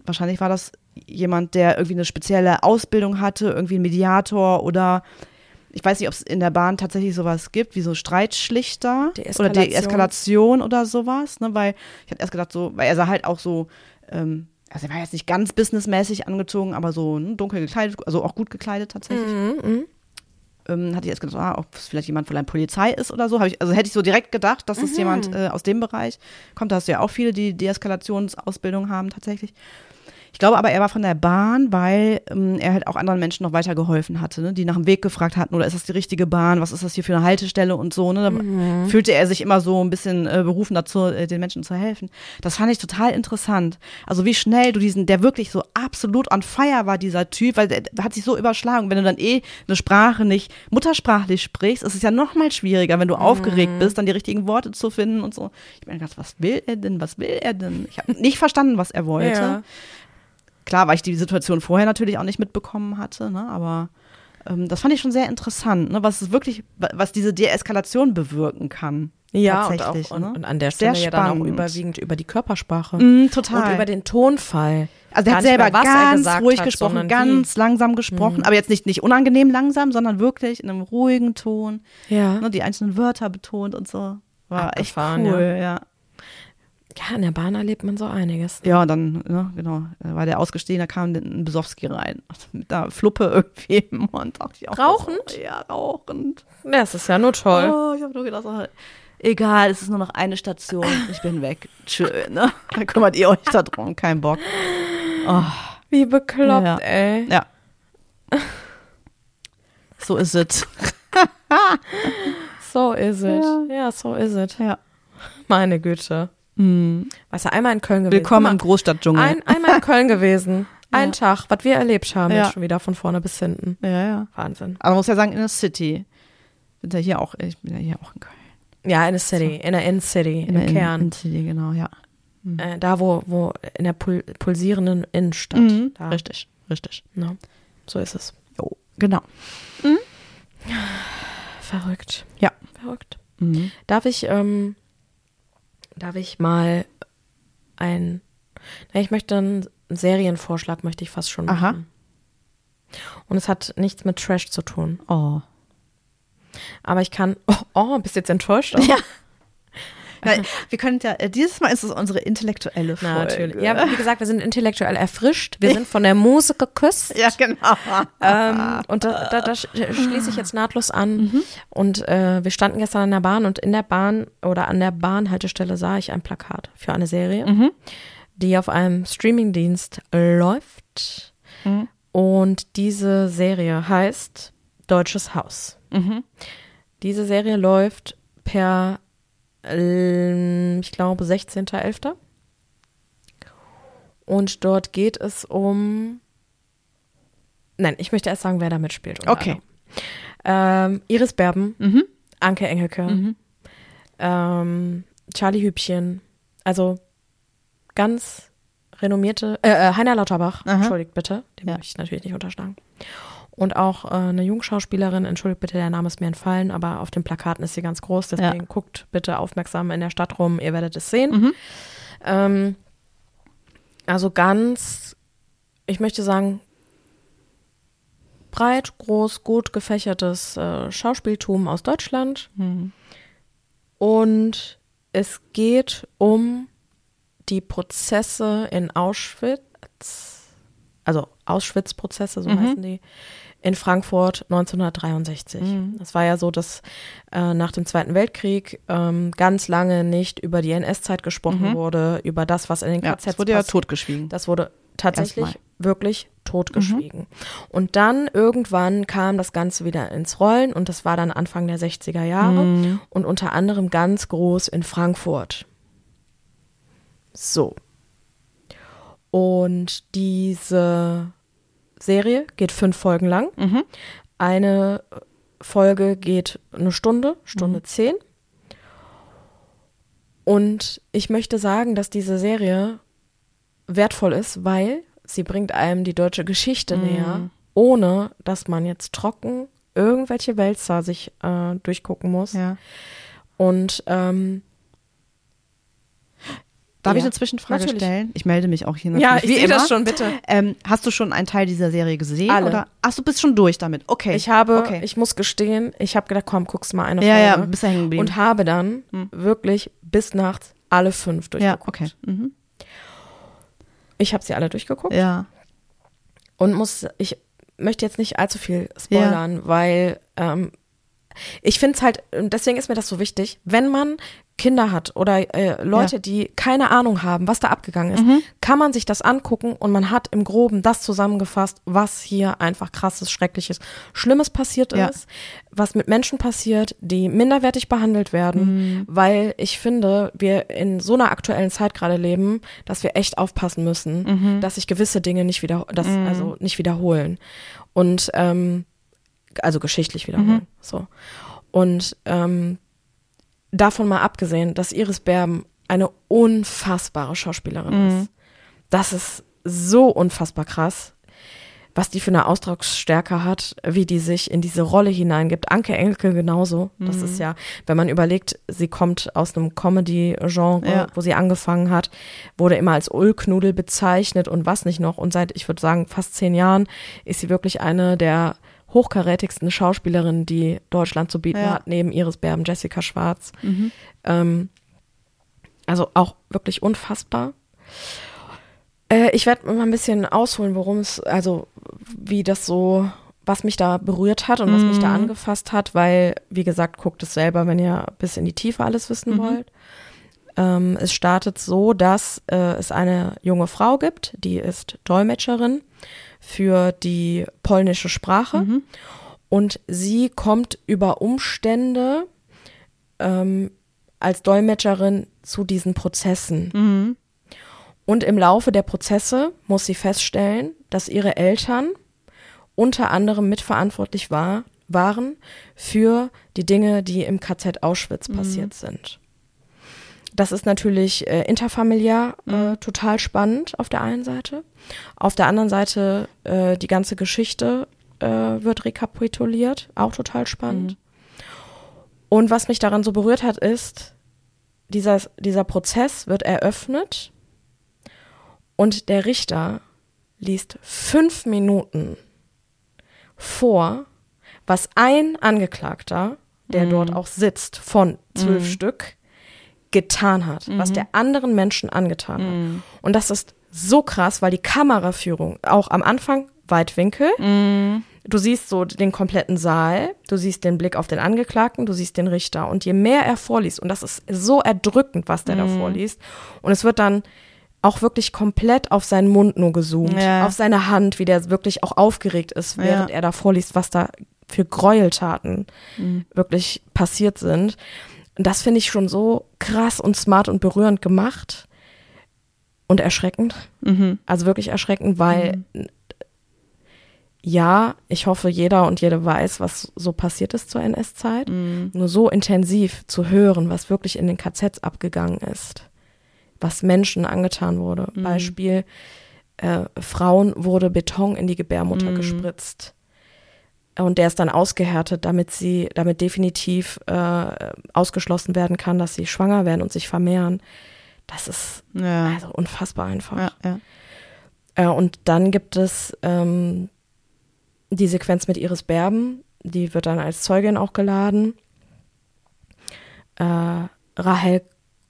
wahrscheinlich war das jemand, der irgendwie eine spezielle Ausbildung hatte, irgendwie ein Mediator oder ich weiß nicht, ob es in der Bahn tatsächlich sowas gibt, wie so Streitschlichter oder Deeskalation. Deeskalation oder sowas, ne, weil ich hatte erst gedacht so, weil er sah halt auch so, ähm, also er war jetzt nicht ganz businessmäßig angezogen, aber so ne, dunkel gekleidet, also auch gut gekleidet tatsächlich Mhm. Ähm, hatte ich erst gedacht, ah, ob es vielleicht jemand von der Polizei ist oder so. Ich, also hätte ich so direkt gedacht, dass es jemand äh, aus dem Bereich kommt. Da hast du ja auch viele, die Deeskalationsausbildung haben tatsächlich. Ich glaube aber, er war von der Bahn, weil ähm, er halt auch anderen Menschen noch weitergeholfen hatte, ne? die nach dem Weg gefragt hatten, oder ist das die richtige Bahn, was ist das hier für eine Haltestelle und so. Ne? Da fühlte er sich immer so ein bisschen äh, berufen dazu, äh, den Menschen zu helfen. Das fand ich total interessant. Also wie schnell du diesen, der wirklich so absolut on fire war, dieser Typ, weil der, hat sich so überschlagen. Wenn du dann eh eine Sprache nicht muttersprachlich sprichst, ist es ja noch mal schwieriger, wenn du aufgeregt bist, dann die richtigen Worte zu finden und so. Ich meine, was will er denn, was will er denn? Ich habe nicht verstanden, was er wollte. Ja. Klar, weil ich die Situation vorher natürlich auch nicht mitbekommen hatte, ne? aber ähm, das fand ich schon sehr interessant, ne? was es wirklich, wa- was diese Deeskalation bewirken kann. Ja, und, tatsächlich, auch, und, ne? und an der Sehr Stelle ja dann auch überwiegend über die Körpersprache. Mm, total. Und über den Tonfall. also Gar hat selber mehr, er ganz ruhig hat, gesprochen, ganz langsam gesprochen, aber jetzt nicht, nicht unangenehm langsam, sondern wirklich in einem ruhigen Ton, wie. Ja. ne? die einzelnen Wörter betont und so. War Abgefahren, echt cool, ja. ja, in der Bahn erlebt man so einiges. Ja, und dann, ne, genau, da war der ausgestiegen, da kam ein Besowski rein. Mit einer Fluppe irgendwie im Mund. Rauchend? So, ja, rauchend. Das ist ja nur toll. Oh, ich habe nur gedacht, oh, egal, es ist nur noch eine Station, ich bin weg. Tschö, ne? Dann kümmert ihr euch darum, kein Bock. Oh, Wie bekloppt, Ja. ey. ja. So ist es. So is it. Ja. Ja, so is it. Ja. Meine Güte. Hm. Weißt du, einmal in Köln gewesen. Willkommen im Großstadtdschungel. ein, einmal in Köln gewesen. Ein Ja. Tag, was wir erlebt haben, Ja. schon wieder von vorne bis hinten. ja, ja. Wahnsinn. Aber man muss ja sagen, in der City. Sind ja hier auch, ich bin ja hier auch in Köln. Ja, in der City, in der In-City, In im der Kern. In, in City, genau, ja. äh, da, wo, wo, in der pul pulsierenden Innenstadt. Mhm. Richtig, richtig. Ne? So ist es. Jo, genau. Verrückt. Ja. Verrückt. Mhm. Darf ich, ähm, darf ich mal ein, na, ich möchte einen Serienvorschlag, möchte ich fast schon machen. Aha. Und es hat nichts mit Trash zu tun. Oh. Aber ich kann, oh, oh bist du jetzt enttäuscht? Ja. Na, wir können ja, äh, dieses Mal ist es unsere intellektuelle Folge. Na, natürlich. Ja, wie gesagt, wir sind intellektuell erfrischt. Wir sind von der Muse geküsst. Ja, genau. Ähm, und da, da, da sch- schließe ich jetzt nahtlos an. Mhm. Und äh, wir standen gestern an der Bahn und in der Bahn oder an der Bahnhaltestelle sah ich ein Plakat für eine Serie, Mhm. die auf einem Streamingdienst läuft. Mhm. Und diese Serie heißt Deutsches Haus. Mhm. Diese Serie läuft per, ich glaube, 16.11. Und dort geht es um. Nein, ich möchte erst sagen, wer da mitspielt. Okay. Ähm, Iris Berben, Mhm. Anke Engelke, Mhm. ähm, Charlie Hübchen. Also ganz renommierte, äh, äh, Heiner Lauterbach, Aha. entschuldigt bitte, dem Ja. möchte ich natürlich nicht unterschlagen. Und auch äh, eine Jungschauspielerin, entschuldigt bitte, der Name ist mir entfallen, aber auf den Plakaten ist sie ganz groß, deswegen guckt bitte aufmerksam in der Stadt rum, ihr werdet es sehen. Mhm. Ähm, also ganz, ich möchte sagen, breit, groß, gut gefächertes äh, Schauspieltum aus Deutschland. Mhm. Und es geht um die Prozesse in Auschwitz, also Auschwitz-Prozesse, so Mhm. heißen die, in Frankfurt 1963. Mhm. Es war ja so, dass äh, nach dem Zweiten Weltkrieg ähm, ganz lange nicht über die NS-Zeit gesprochen Mhm. wurde, über das, was in den Ja, KZs das wurde ja totgeschwiegen. Das wurde tatsächlich Erstmal. wirklich totgeschwiegen. Und dann irgendwann kam das Ganze wieder ins Rollen und das war dann Anfang der 60er Jahre Mhm. und unter anderem ganz groß in Frankfurt. So. Und diese Serie geht fünf Folgen lang. Mhm. Eine Folge geht eine Stunde, Stunde zehn. Und ich möchte sagen, dass diese Serie wertvoll ist, weil sie bringt einem die deutsche Geschichte Mhm. näher, ohne dass man jetzt trocken irgendwelche Wälzer sich äh, durchgucken muss. Ja. Und ähm, Darf ich Ja, eine Zwischenfrage natürlich. stellen? Ich melde mich auch hier natürlich. ja, ich wie sehe das schon, bitte. Ähm, hast du schon einen Teil dieser Serie gesehen? Alle. Oder? Ach, du bist schon durch damit. Okay. Ich habe, Okay. ich muss gestehen, ich habe gedacht, komm, guckst mal eine ja, ja, Folge. bist hängen geblieben. und habe dann Hm. wirklich bis nachts alle fünf ja, durchgeguckt. okay. Mhm. Ich habe sie alle durchgeguckt Ja. und muss, ich möchte jetzt nicht allzu viel spoilern, weil ähm, ich finde es halt, und deswegen ist mir das so wichtig, wenn man Kinder hat oder äh, Leute, Ja. die keine Ahnung haben, was da abgegangen ist, Mhm. kann man sich das angucken und man hat im Groben das zusammengefasst, was hier einfach krasses, schreckliches, Schlimmes passiert Ja. ist, was mit Menschen passiert, die minderwertig behandelt werden, Mhm. weil ich finde, wir in so einer aktuellen Zeit gerade leben, dass wir echt aufpassen müssen, Mhm. dass sich gewisse Dinge nicht wieder, das, also nicht wiederholen und ähm, also geschichtlich wiederholen. Mhm. So und ähm, davon mal abgesehen, dass Iris Berben eine unfassbare Schauspielerin Mhm. ist. Das ist so unfassbar krass, was die für eine Ausdrucksstärke hat, wie die sich in diese Rolle hineingibt. Anke Engelke genauso. Das Mhm. ist ja, wenn man überlegt, sie kommt aus einem Comedy-Genre, Ja. wo sie angefangen hat, wurde immer als Ulknudel bezeichnet und was nicht noch. Und seit, ich würde sagen, fast zehn Jahren ist sie wirklich eine der hochkarätigsten Schauspielerinnen, die Deutschland zu bieten Ja. hat, neben Iris Berben, Jessica Schwarz. Mhm. Ähm, also auch wirklich unfassbar. Äh, ich werde mal ein bisschen ausholen, worum es, also wie das so, was mich da berührt hat und was mich da Mhm. angefasst hat, weil, wie gesagt, guckt es selber, wenn ihr bis in die Tiefe alles wissen Mhm. wollt. Ähm, es startet so, dass äh, es eine junge Frau gibt, die ist Dolmetscherin für die polnische Sprache. Mhm. Und sie kommt über Umstände ähm, als Dolmetscherin zu diesen Prozessen. Mhm. Und im Laufe der Prozesse muss sie feststellen, dass ihre Eltern unter anderem mitverantwortlich war, waren für die Dinge, die im KZ Auschwitz passiert sind. Das ist natürlich äh, interfamiliär äh, total spannend auf der einen Seite. Auf der anderen Seite äh, die ganze Geschichte äh, wird rekapituliert, auch total spannend. Und was mich daran so berührt hat, ist, dieser, dieser Prozess wird eröffnet und der Richter liest fünf Minuten vor, was ein Angeklagter, der dort auch sitzt, von zwölf Stück, getan hat, was der anderen Menschen angetan hat. Und das ist so krass, weil die Kameraführung auch am Anfang Weitwinkel, du siehst so den kompletten Saal, du siehst den Blick auf den Angeklagten, du siehst den Richter. Und je mehr er vorliest, und das ist so erdrückend, was der da vorliest, und es wird dann auch wirklich komplett auf seinen Mund nur gezoomt, Ja. auf seine Hand, wie der wirklich auch aufgeregt ist, während Ja. er da vorliest, was da für Gräueltaten wirklich passiert sind. Und das finde ich schon so krass und smart und berührend gemacht und erschreckend. Mhm. Also wirklich erschreckend, weil ja, ich hoffe, jeder und jede weiß, was so passiert ist zur NS-Zeit. Mhm. Nur so intensiv zu hören, was wirklich in den KZs abgegangen ist, was Menschen angetan wurde. Beispiel, äh, Frauen wurde Beton in die Gebärmutter gespritzt. Und der ist dann ausgehärtet, damit sie, damit definitiv äh, ausgeschlossen werden kann, dass sie schwanger werden und sich vermehren. Das ist Ja. also unfassbar einfach. ja, ja. Äh, und dann gibt es ähm, die Sequenz mit Iris Berben, die wird dann als Zeugin auch geladen. Äh, Rahel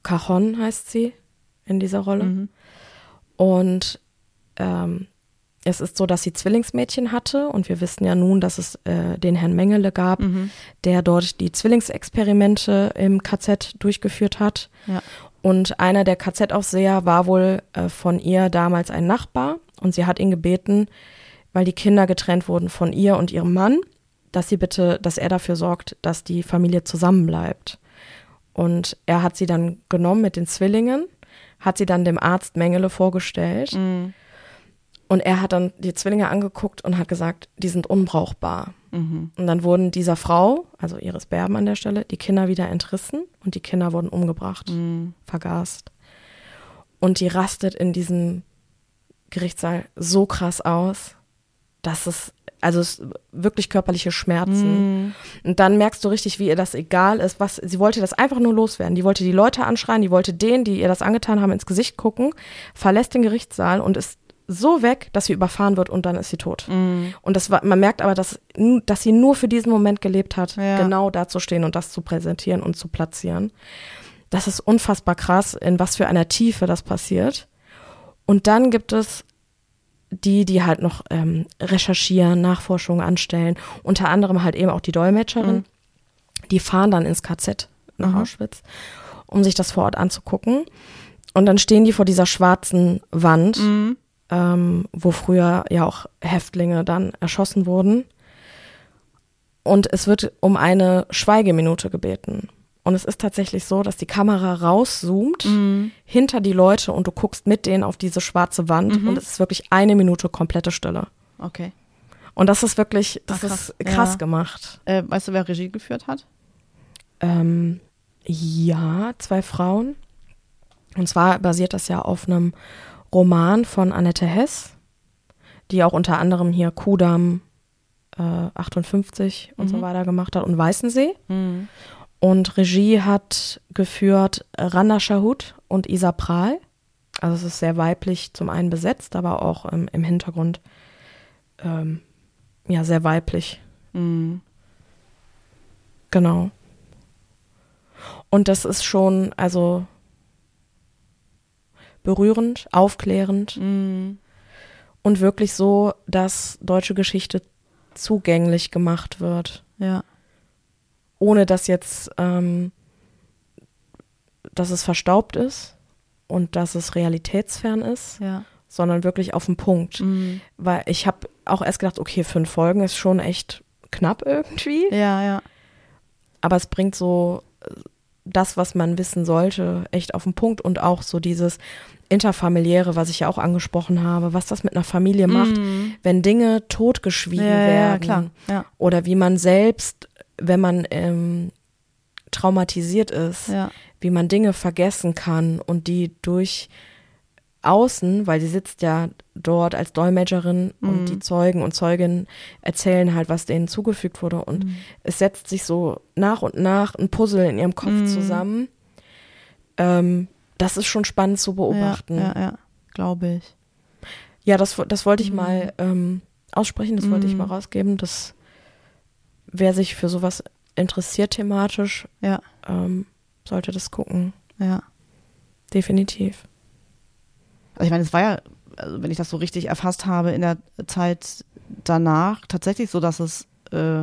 Cajon heißt sie in dieser Rolle. Mhm. Und ähm, es ist so, dass sie Zwillingsmädchen hatte und wir wissen ja nun, dass es äh, den Herrn Mengele gab, Mhm. der dort die Zwillingsexperimente im KZ durchgeführt hat. Ja. Und einer der KZ-Aufseher war wohl äh, von ihr damals ein Nachbar und sie hat ihn gebeten, weil die Kinder getrennt wurden von ihr und ihrem Mann, dass sie bitte, dass er dafür sorgt, dass die Familie zusammenbleibt. Und er hat sie dann genommen mit den Zwillingen, hat sie dann dem Arzt Mengele vorgestellt Mhm. Und er hat dann die Zwillinge angeguckt und hat gesagt, die sind unbrauchbar. Mhm. Und dann wurden dieser Frau, also Iris Berben an der Stelle, die Kinder wieder entrissen und die Kinder wurden umgebracht, Mhm. vergast. Und die rastet in diesem Gerichtssaal so krass aus, dass es, also es wirklich körperliche Schmerzen. Mhm. Und dann merkst du richtig, wie ihr das egal ist, was, sie wollte das einfach nur loswerden. Die wollte die Leute anschreien, die wollte denen, die ihr das angetan haben, ins Gesicht gucken, verlässt den Gerichtssaal und ist so weg, dass sie überfahren wird und dann ist sie tot. Mhm. Und das war, man merkt aber, dass, dass sie nur für diesen Moment gelebt hat, Ja. genau da zu stehen und das zu präsentieren und zu platzieren. Das ist unfassbar krass, in was für einer Tiefe das passiert. Und dann gibt es die, die halt noch ähm, recherchieren, Nachforschungen anstellen, unter anderem halt eben auch die Dolmetscherin. Die fahren dann ins KZ nach Mhm. Auschwitz, um sich das vor Ort anzugucken. Und dann stehen die vor dieser schwarzen Wand Mhm. Ähm, wo früher ja auch Häftlinge dann erschossen wurden. Und es wird um eine Schweigeminute gebeten. Und es ist tatsächlich so, dass die Kamera rauszoomt Mhm. hinter die Leute und du guckst mit denen auf diese schwarze Wand Mhm. und es ist wirklich eine Minute komplette Stille. Okay. Und das ist wirklich, das Ah, krass. ist krass Ja. gemacht. Äh, weißt du, wer Regie geführt hat? Ähm, ja, zwei Frauen. Und zwar basiert das ja auf einem Roman von Annette Hess, die auch unter anderem hier Kudam äh, 58 und so Mhm. weiter gemacht hat und Weißensee. Mhm. Und Regie hat geführt Randa Shahut und Isa Prahl. Also es ist sehr weiblich zum einen besetzt, aber auch ähm, im Hintergrund ähm, ja sehr weiblich. Mhm. Genau. Und das ist schon, also berührend, aufklärend Mhm. und wirklich so, dass deutsche Geschichte zugänglich gemacht wird, Ja. ohne dass jetzt, ähm, dass es verstaubt ist und dass es realitätsfern ist, Ja. sondern wirklich auf den Punkt. Mhm. Weil ich habe auch erst gedacht, okay, fünf Folgen ist schon echt knapp irgendwie. Ja, ja. aber es bringt so das, was man wissen sollte, echt auf den Punkt und auch so dieses interfamiliäre, was ich ja auch angesprochen habe, was das mit einer Familie macht, Mhm. wenn Dinge totgeschwiegen ja, werden ja. Ja. oder wie man selbst, wenn man ähm, traumatisiert ist, wie man Dinge vergessen kann und die durch außen, weil sie sitzt ja dort als Dolmetscherin Mhm. und die Zeugen und Zeuginnen erzählen halt, was denen zugefügt wurde und Mhm. es setzt sich so nach und nach ein Puzzle in ihrem Kopf Mhm. zusammen. Ähm, das ist schon spannend zu beobachten. Ja, ja, ja. glaube ich. Ja, das, das wollte ich Mhm. mal ähm, aussprechen, das wollte ich Mhm. mal rausgeben, dass wer sich für sowas interessiert thematisch, Ja, ähm, sollte das gucken. ja. Definitiv. Also ich meine, es war ja, also wenn ich das so richtig erfasst habe, in der Zeit danach tatsächlich so, dass es äh,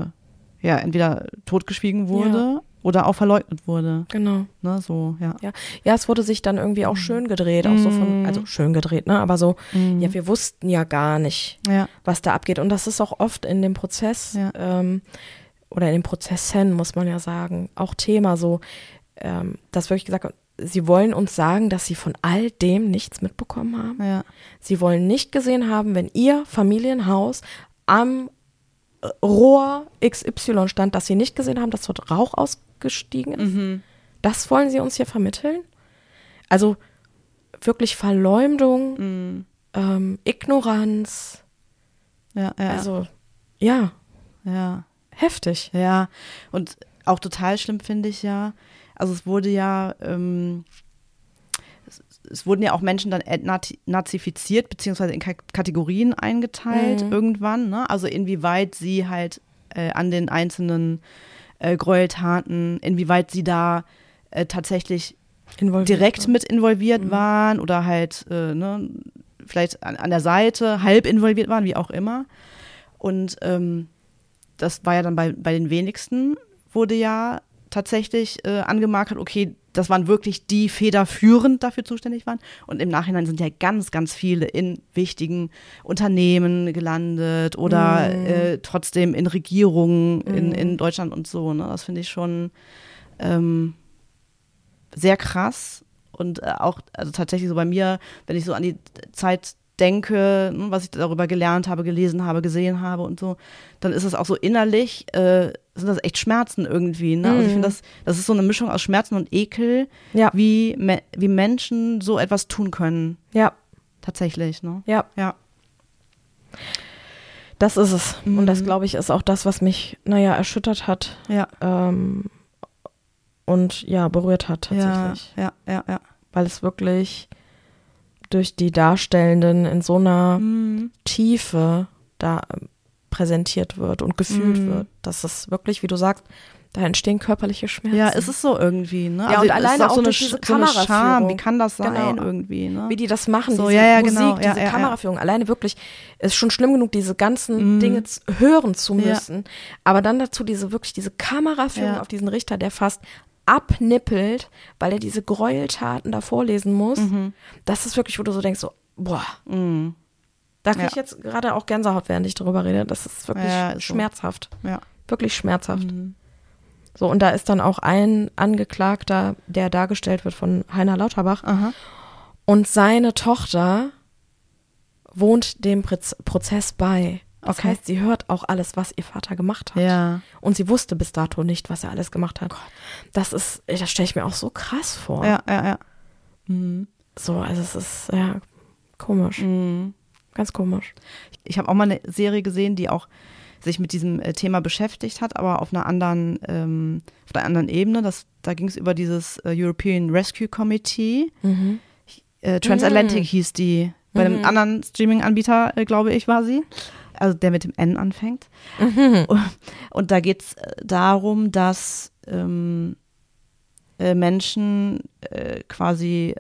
ja entweder totgeschwiegen wurde oder auch verleugnet wurde. Genau. Ne, so, ja. Ja, es wurde sich dann irgendwie auch schön gedreht, auch so von, Mhm. also schön gedreht, ne? Aber so, Mhm. ja, wir wussten ja gar nicht, ja. was da abgeht. Und das ist auch oft in dem Prozess Ja. ähm, oder in den Prozessen, muss man ja sagen, auch Thema so, ähm, dass wirklich gesagt wird, sie wollen uns sagen, dass sie von all dem nichts mitbekommen haben. Ja. Sie wollen nicht gesehen haben, wenn ihr Familienhaus am äh, Rohr XY stand, dass sie nicht gesehen haben, dass dort Rauch ausgestiegen ist. Mhm. Das wollen sie uns hier vermitteln? Also wirklich Verleumdung, Mhm. ähm, Ignoranz. Ja, ja, Also, ja, ja. heftig. Ja, und auch total schlimm finde ich ja, also es wurde ja, ähm, es, es wurden ja auch Menschen dann nazifiziert, beziehungsweise in Ka Kategorien eingeteilt Mhm. irgendwann, ne? Also inwieweit sie halt äh, an den einzelnen äh, Gräueltaten, inwieweit sie da äh, tatsächlich Involviert. direkt mit involviert Mhm. waren oder halt äh, ne, vielleicht an, an der Seite halb involviert waren, wie auch immer. Und ähm, das war ja dann bei, bei den wenigsten, wurde ja tatsächlich äh, angemarkert, okay, das waren wirklich die federführend dafür zuständig waren. Und im Nachhinein sind ja ganz, ganz viele in wichtigen Unternehmen gelandet oder Mhm. äh, trotzdem in Regierungen in, Mhm. in Deutschland und so. Ne? Das finde ich schon ähm, sehr krass. Und äh, auch, also tatsächlich so bei mir, wenn ich so an die Zeit denke, ne, was ich darüber gelernt habe, gelesen habe, gesehen habe und so, dann ist es auch so innerlich, äh, sind das echt Schmerzen irgendwie. Ne? Also ich Mhm. finde, das, das ist so eine Mischung aus Schmerzen und Ekel, Ja. wie, me wie Menschen so etwas tun können. Ja, Tatsächlich, ne? ja, Ja. das ist es. Und das, Mhm. glaube ich, ist auch das, was mich, naja, erschüttert hat Ja. ähm, und ja, berührt hat Ja, tatsächlich. ja, ja, ja. Weil es wirklich durch die Darstellenden in so einer Mhm. Tiefe da präsentiert wird und gefühlt Mhm. wird. dass es wirklich, wie du sagst, da entstehen körperliche Schmerzen. Ja, es ist so irgendwie, ne? Ja, und es ist alleine auch so eine, durch diese Sch- so Kameraführung. wie kann das sein Genau. irgendwie, ne? wie die das machen, So, diese ja, ja, Musik, genau. Ja, diese ja, ja. Kameraführung. Alleine wirklich ist schon schlimm genug, diese ganzen Mhm. Dinge hören zu Ja. müssen. Aber dann dazu diese wirklich diese Kameraführung Ja. auf diesen Richter, der fast abnippelt, weil er diese Gräueltaten da vorlesen muss. Mhm. Das ist wirklich, wo du so denkst, so, boah, Mhm. Da kriege Ja. ich jetzt gerade auch Gänsehaut, während ich darüber rede. Das ist wirklich Ja, ist so. schmerzhaft. Ja. Wirklich schmerzhaft. Mhm. So, und da ist dann auch ein Angeklagter, der dargestellt wird von Heiner Lauterbach. Aha. Und seine Tochter wohnt dem Proz- Prozess bei. Das Okay. heißt, sie hört auch alles, was ihr Vater gemacht hat. Ja. Und sie wusste bis dato nicht, was er alles gemacht hat. Das ist, das stelle ich mir auch so krass vor. Ja, ja, ja. Mhm. So, also es ist, ja, komisch. Mhm. Ganz komisch. Ich habe auch mal eine Serie gesehen, die auch sich mit diesem äh, Thema beschäftigt hat, aber auf einer anderen, ähm, auf einer anderen Ebene. Das, da ging es über dieses äh, European Rescue Committee. Mhm. Äh, Transatlantic Mhm. hieß die. Bei einem Mhm. anderen Streaming-Anbieter, äh, glaube ich, war sie. Also der mit dem N anfängt. Mhm. Und da geht es darum, dass ähm, äh, Menschen quasi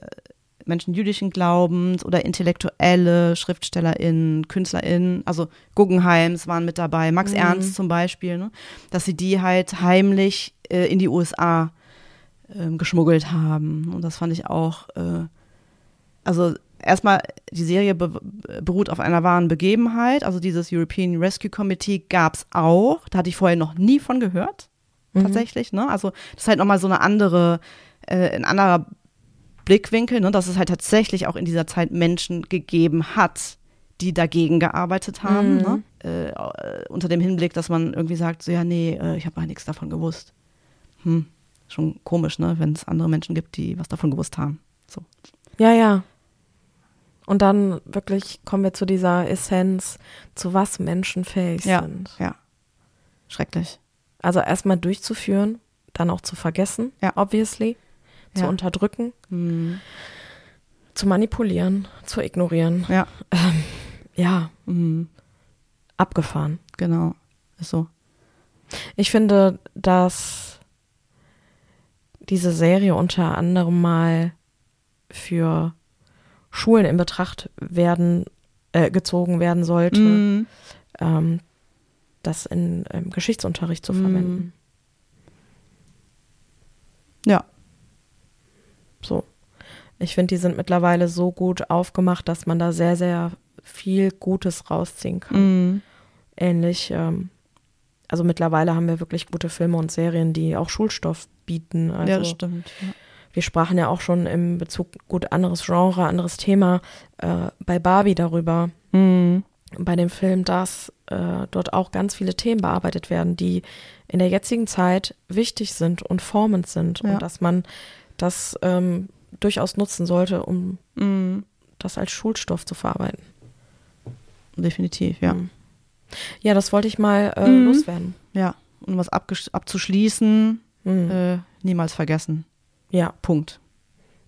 Menschen jüdischen Glaubens oder Intellektuelle, SchriftstellerInnen, KünstlerInnen, also Guggenheims waren mit dabei, Max Mhm. Ernst zum Beispiel, ne, dass sie die halt heimlich äh, in die USA ähm, geschmuggelt haben. Und das fand ich auch, äh, also erstmal, die Serie be beruht auf einer wahren Begebenheit. Also dieses European Rescue Committee gab es auch. Da hatte ich vorher noch nie von gehört, Mhm. tatsächlich. Ne? Also das ist halt nochmal so eine andere, äh, ein anderer Blickwinkel, ne? dass es halt tatsächlich auch in dieser Zeit Menschen gegeben hat, die dagegen gearbeitet haben. Mhm. Ne? Äh, unter dem Hinblick, dass man irgendwie sagt, so ja, nee, äh, ich habe halt nichts davon gewusst. Hm, schon komisch, ne, wenn es andere Menschen gibt, die was davon gewusst haben. So. Ja, ja. Und dann wirklich kommen wir zu dieser Essenz, zu was Menschen fähig Ja. sind. Ja. Schrecklich. Also erstmal durchzuführen, dann auch zu vergessen, Ja. obviously, zu Ja. unterdrücken, Hm. zu manipulieren, zu ignorieren. Ja. Ja, Hm. abgefahren. Genau. Ist so. Ich finde, dass diese Serie unter anderem mal für Schulen in Betracht werden, äh, gezogen werden sollte, Hm. ähm, das in Geschichtsunterricht zu Mhm. verwenden. Ja. So. Ich finde, die sind mittlerweile so gut aufgemacht, dass man da sehr, sehr viel Gutes rausziehen kann. Hm. Ähnlich, ähm, also mittlerweile haben wir wirklich gute Filme und Serien, die auch Schulstoff bieten. Also ja, das stimmt. Ja. wir sprachen ja auch schon im Bezug, gut, anderes Genre, anderes Thema, äh, bei Barbie darüber, Hm. bei dem Film, dass äh, dort auch ganz viele Themen bearbeitet werden, die in der jetzigen Zeit wichtig sind und formend sind Ja. und dass man das ähm, durchaus nutzen sollte, um Mhm. das als Schulstoff zu verarbeiten. Definitiv, ja. Mhm. Ja, das wollte ich mal äh, Mhm. loswerden. Ja. Um was abzuschließen, Mhm. äh, niemals vergessen. Ja, Punkt.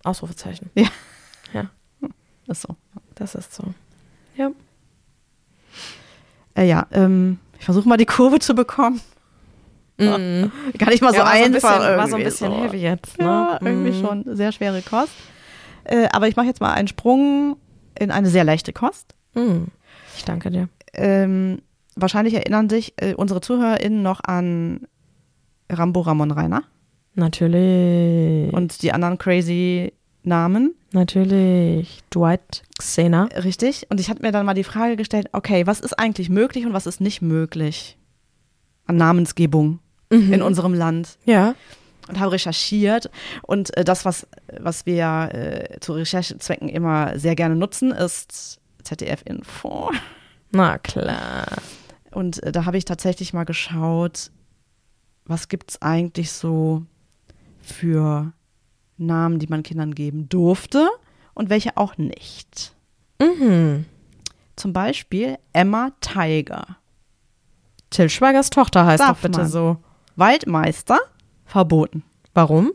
Ausrufezeichen. Ist so. Das ist so. Ja. Äh, ja, ähm, ich versuche mal die Kurve zu bekommen. Mhm. Gar nicht mal so Ja, war so ein einfach. bisschen, war so ein bisschen so. heavy jetzt, ne? Ja, irgendwie Mhm. schon. Sehr schwere Kost. Äh, aber ich mache jetzt mal einen Sprung in eine sehr leichte Kost. Mhm. Ich danke dir. Ähm, wahrscheinlich erinnern sich äh, unsere ZuhörerInnen noch an Rambo Ramon Rainer Natürlich. und die anderen crazy Namen. natürlich. Dwight Xena. Richtig. Und ich hatte mir dann mal die Frage gestellt, okay, was ist eigentlich möglich und was ist nicht möglich an Namensgebung Mhm. in unserem Land? Ja. Und habe recherchiert. Und äh, das, was, was wir äh, zu Recherchezwecken immer sehr gerne nutzen, ist ZDF-Info. Na klar. Und äh, da habe ich tatsächlich mal geschaut, was gibt es eigentlich so für Namen, die man Kindern geben durfte und welche auch nicht. Mhm. Zum Beispiel Emma Tiger. Till Schweigers Tochter heißt Darf doch bitte man. so. Waldmeister, verboten. Warum?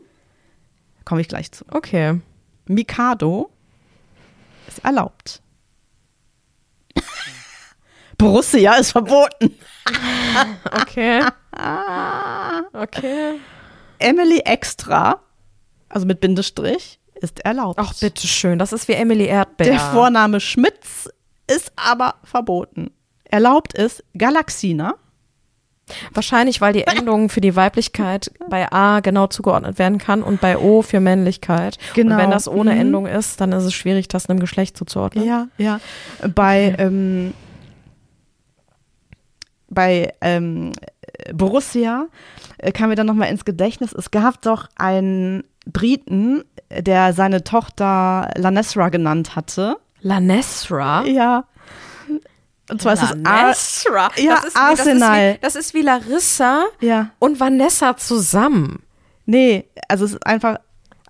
Komme ich gleich zu. Okay. Mikado ist erlaubt. Borussia ist verboten. Okay. okay. Emily Extra, also mit Bindestrich, ist erlaubt. Ach, bitteschön. Das ist wie Emily Erdbeer. Der Vorname Schmitz ist aber verboten. Erlaubt ist Galaxina. Wahrscheinlich, weil die Endung für die Weiblichkeit bei A genau zugeordnet werden kann und bei O für Männlichkeit. Genau. Und wenn das ohne Mhm. Endung ist, dann ist es schwierig, das einem Geschlecht zuzuordnen. Ja, ja. Bei, ähm, bei ähm, Borussia äh, kam mir dann nochmal ins Gedächtnis, es gab doch einen Briten, der seine Tochter Lanesra genannt hatte. Lanesra? Ja. Und zwar ist es Ar. Ja, das ist Arsenal. Wie, das, ist wie, das ist wie Larissa Ja. und Vanessa zusammen. Nee, also es ist einfach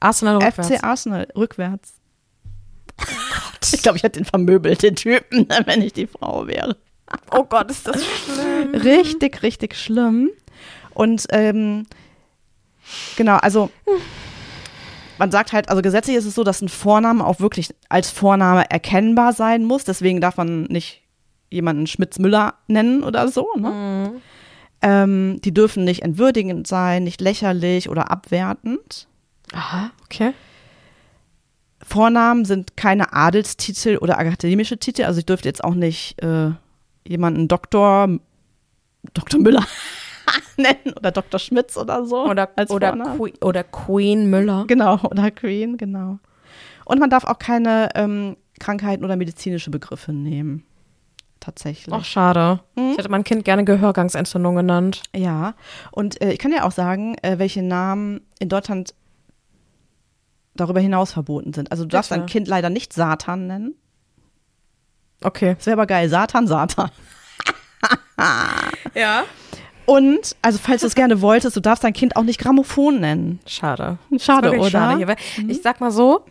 Arsenal rückwärts. FC Arsenal rückwärts. Ich glaube, ich hätte den vermöbelt, den Typen, wenn ich die Frau wäre. Oh Gott, ist das schlimm. Richtig, richtig schlimm. Und ähm, genau, also man sagt halt, also gesetzlich ist es so, dass ein Vorname auch wirklich als Vorname erkennbar sein muss. Deswegen darf man nicht jemanden Schmitz-Müller nennen oder so. Ne? Mhm. Ähm, die dürfen nicht entwürdigend sein, nicht lächerlich oder abwertend. Aha, okay. Vornamen sind keine Adelstitel oder akademische Titel. Also ich dürfte jetzt auch nicht äh, jemanden Doktor, Dr. Müller nennen oder Dr. Schmitz oder so. Oder, oder. Queen, oder Queen Müller. Genau, oder Queen, genau. Und man darf auch keine ähm, Krankheiten oder medizinische Begriffe nehmen. Tatsächlich. Ach, schade. Mhm. Ich hätte mein Kind gerne Gehörgangsentzündung genannt. Ja, und äh, ich kann ja auch sagen, äh, welche Namen in Deutschland darüber hinaus verboten sind. Also du darfst Bitte. dein Kind leider nicht Satan nennen. Okay. Das wäre aber geil. Satan, Satan. Ja. Und, also falls du es gerne wolltest, du darfst dein Kind auch nicht Grammophon nennen. Schade. Schade, Wirklich oder? Schade. Hier, wär- Ich sag mal so,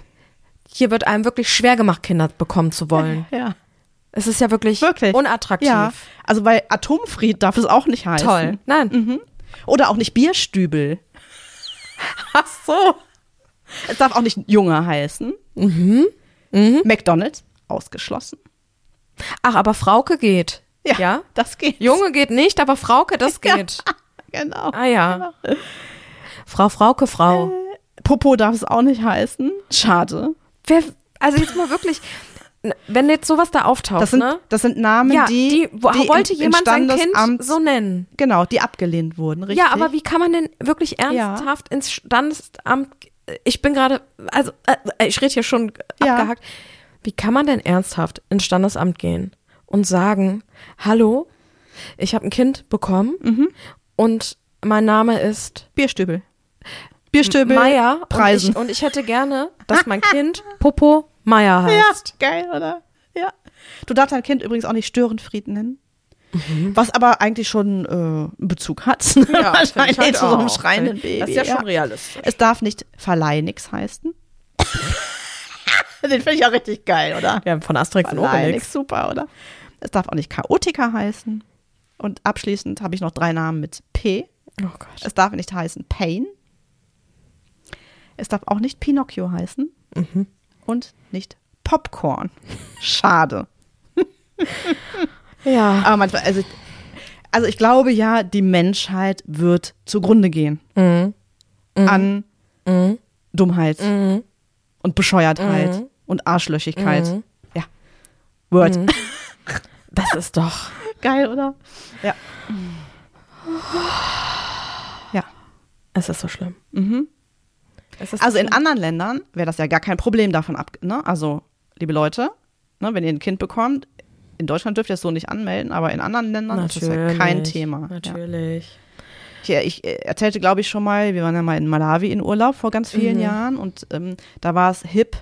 hier wird einem wirklich schwer gemacht, Kinder bekommen zu wollen. Ja. Es ist ja wirklich, Wirklich. unattraktiv. Ja. Also bei Atomfried darf es auch nicht heißen. Toll. Nein. Mhm. Oder auch nicht Bierstübel. Ach so. Es darf auch nicht Junge heißen. Mhm. Mhm. McDonalds ausgeschlossen. Ach, aber Frauke geht. Ja, Ja? das geht. Junge geht nicht, aber Frauke, das Ja. geht. Genau. Ah ja. Frau Frauke, Frau. Popo darf es auch nicht heißen. Schade. Wer, also jetzt mal wirklich, wenn jetzt sowas da auftaucht, Das sind, ne? das sind Namen, Ja, die, die, wo, die wollte im- im jemand sein Kind so nennen. Genau, die abgelehnt wurden, richtig? Ja, aber wie kann man denn wirklich ernsthaft ins Standesamt, ich bin gerade, also äh, ich rede hier schon Ja. abgehakt, wie kann man denn ernsthaft ins Standesamt gehen und sagen, hallo, ich habe ein Kind bekommen Mhm. und mein Name ist Bierstübel. Bierstübel. Meier und Preisen. ich, und ich hätte gerne, dass mein Kind Popo Meier heißt. Ja, geil, oder? Ja. Du darfst dein Kind übrigens auch nicht Störenfried nennen. Was aber eigentlich schon äh, einen Bezug hat. finde ich Wahrscheinlich halt zu so einem schreienden Baby. Das ist ja schon realistisch. Es darf nicht Verleih nix heißen. Den finde ich auch richtig geil, oder? Ja, von Asterix und Obelix. Super, oder? Es darf auch nicht Chaotiker heißen. Und abschließend habe ich noch drei Namen mit P. Oh Gott. Es darf nicht heißen Pain. Es darf auch nicht Pinocchio heißen. Mhm. Und nicht Popcorn. Schade. Ja. Aber manchmal, also, also ich glaube ja, die Menschheit wird zugrunde gehen Mhm. an Mhm. Dummheit Mhm. und Bescheuertheit Mhm. und Arschlöchigkeit. Mhm. Ja. Word. Mhm. Das ist doch. Geil, oder? Ja. Ja. Es ist so schlimm. Mhm. Also so in anderen Ländern wäre das ja gar kein Problem davon ab. Ne? Also, liebe Leute, ne, wenn ihr ein Kind bekommt, in Deutschland dürft ihr es so nicht anmelden, aber in anderen Ländern ist das ja kein Natürlich, Thema. Ja. Natürlich. Ich, ich äh, erzählte, glaube ich, schon mal, wir waren ja mal in Malawi in Urlaub vor ganz vielen Mhm. Jahren und ähm, da war es hip,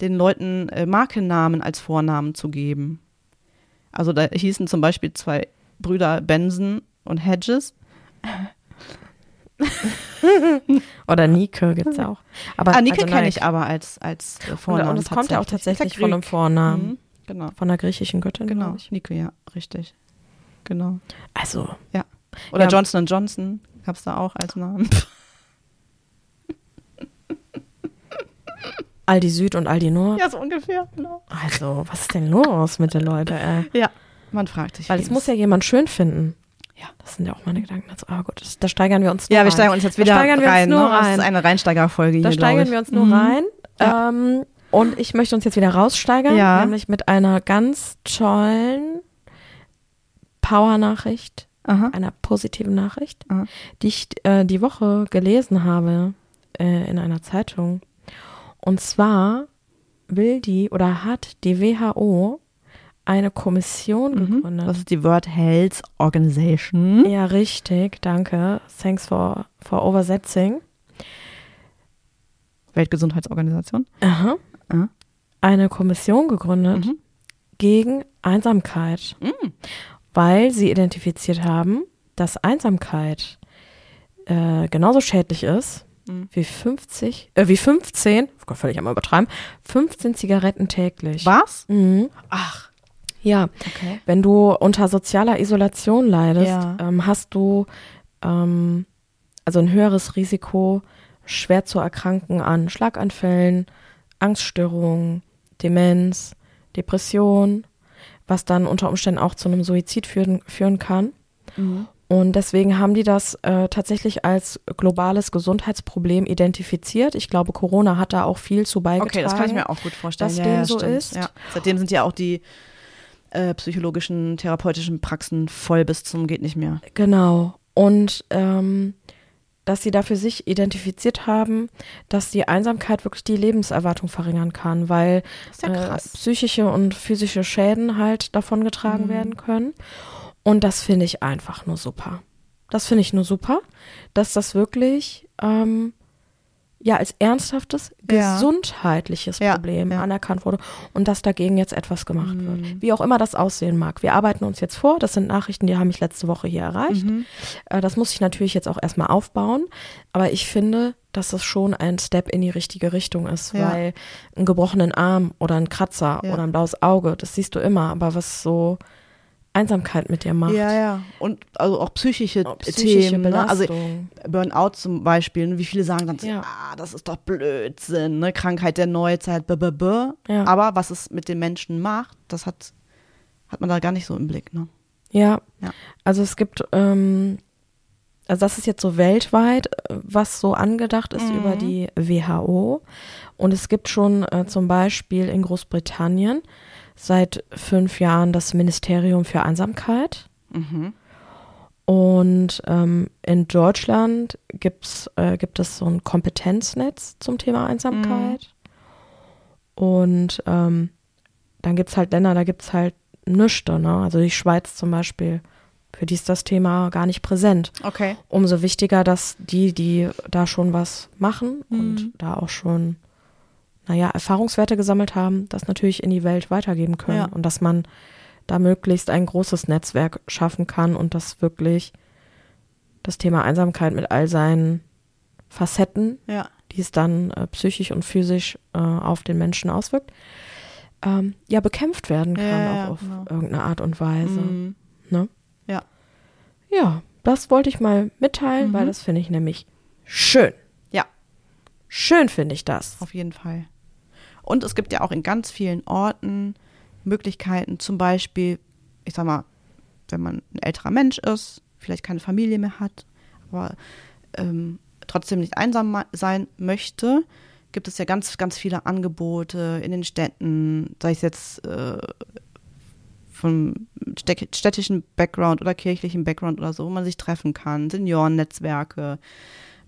den Leuten äh, Markennamen als Vornamen zu geben. Also da hießen zum Beispiel zwei Brüder Benson und Hedges. Oder Nike gibt es auch. Aber, ah, Nike also kenne ich aber als, als äh, Vornamen. und es kommt ja auch tatsächlich von einem. Vornamen. Mhm, genau. Von einer griechischen Göttin. Genau. Nike, ja, richtig. Genau. Also, Oder Ja. Johnson Johnson gab es da auch als Namen. Aldi Süd und Aldi Nord. ja, so ungefähr, genau. Also, was ist denn los mit den Leuten? Ey? Ja, man fragt sich. Weil es muss ja jemand schön finden. Ja. Das sind ja auch meine Gedanken dazu. Aber gut, das, da steigern wir uns nur Ja, wir rein. steigern uns jetzt Da wieder steigern wir uns rein. nur ne? Das rein. ist eine Reinsteigerfolge Da hier, glaub steigern wir uns nur Mhm. rein. Ja. Ähm, und ich möchte uns jetzt wieder raussteigern, Ja. nämlich mit einer ganz tollen Power-Nachricht, einer positiven Nachricht, Aha. die ich äh, die Woche gelesen habe äh, in einer Zeitung. Und zwar will die oder hat die WHO eine Kommission Mhm. gegründet. Das ist die World Health Organization. Ja, richtig, danke. Thanks for, for oversetting. Weltgesundheitsorganisation. Aha. Aha. Eine Kommission gegründet Mhm. gegen Einsamkeit, Mhm. weil sie identifiziert haben, dass Einsamkeit äh, genauso schädlich ist Mhm. wie 50, äh, wie 15, oh Gott, völlig einmal übertreiben, 15 Zigaretten täglich. Was? Mhm. Ach, Ja, okay. wenn du unter sozialer Isolation leidest, Ja. ähm, hast du ähm, also ein höheres Risiko, schwer zu erkranken an Schlaganfällen, Angststörungen, Demenz, Depression, was dann unter Umständen auch zu einem Suizid führen, führen kann. Mhm. Und deswegen haben die das äh, tatsächlich als globales Gesundheitsproblem identifiziert. Ich glaube, Corona hat da auch viel zu beigetragen. Okay, das kann ich mir auch gut vorstellen. dass ja, dem ja, so stimmt. ist. Ja. Seitdem sind ja auch die äh, psychologischen, therapeutischen Praxen voll bis zum geht nicht mehr. Genau. Und ähm, dass sie da für sich identifiziert haben, dass die Einsamkeit wirklich die Lebenserwartung verringern kann, weil ja äh, psychische und physische Schäden halt davongetragen Mhm. werden können. Und das finde ich einfach nur super. Das finde ich nur super, dass das wirklich ähm, ja als ernsthaftes gesundheitliches Ja, Problem ja. anerkannt wurde und dass dagegen jetzt etwas gemacht Mhm. wird. Wie auch immer das aussehen mag. Wir arbeiten uns jetzt vor. Das sind Nachrichten, die haben mich letzte Woche hier erreicht. Mhm. Äh, Das muss ich natürlich jetzt auch erstmal aufbauen. Aber ich finde, dass es schon ein Step in die richtige Richtung ist, Ja. weil einen gebrochenen Arm oder ein Kratzer oder ein blaues Auge, das siehst du immer. Aber was so Einsamkeit mit dir macht. Ja, ja. Und also auch psychische, Oh, psychische Themen. Ne? Also. Burnout zum Beispiel, ne? wie viele sagen dann, so, Ja. ah, das ist doch Blödsinn, ne? Krankheit der Neuzeit, b -b -b. Ja. aber was es mit den Menschen macht, das hat, hat man da gar nicht so im Blick. Ne? Ja. Ja. Also es gibt, ähm, also das ist jetzt so weltweit, was so angedacht ist Mhm. über die WHO. Und es gibt schon äh, zum Beispiel in Großbritannien seit fünf Jahren das Ministerium für Einsamkeit. Mhm. Und ähm, in Deutschland gibt's, äh, gibt es so ein Kompetenznetz zum Thema Einsamkeit. Und ähm, dann gibt's halt Länder, da gibt's halt nichts. Ne? Also die Schweiz zum Beispiel, für die ist das Thema gar nicht präsent. Okay. Umso wichtiger, dass die, die da schon was machen Mhm. und da auch schon, naja, Erfahrungswerte gesammelt haben, das natürlich in die Welt weitergeben können. Ja. Und dass man da möglichst ein großes Netzwerk schaffen kann und das wirklich das Thema Einsamkeit mit all seinen Facetten, Ja. die es dann äh, psychisch und physisch äh, auf den Menschen auswirkt, ähm, ja, bekämpft werden kann ja, auch auf genau. irgendeine Art und Weise. Mhm. Ne? Ja. Ja, das wollte ich mal mitteilen, Mhm. weil das finde ich nämlich schön. Ja. Schön finde ich das. Auf jeden Fall. Und es gibt ja auch in ganz vielen Orten Möglichkeiten, zum Beispiel, ich sag mal, wenn man ein älterer Mensch ist, vielleicht keine Familie mehr hat, aber ähm, trotzdem nicht einsam sein möchte, gibt es ja ganz, ganz viele Angebote in den Städten, sei es jetzt äh, vom städtischen Background oder kirchlichen Background oder so, wo man sich treffen kann, Seniorennetzwerke,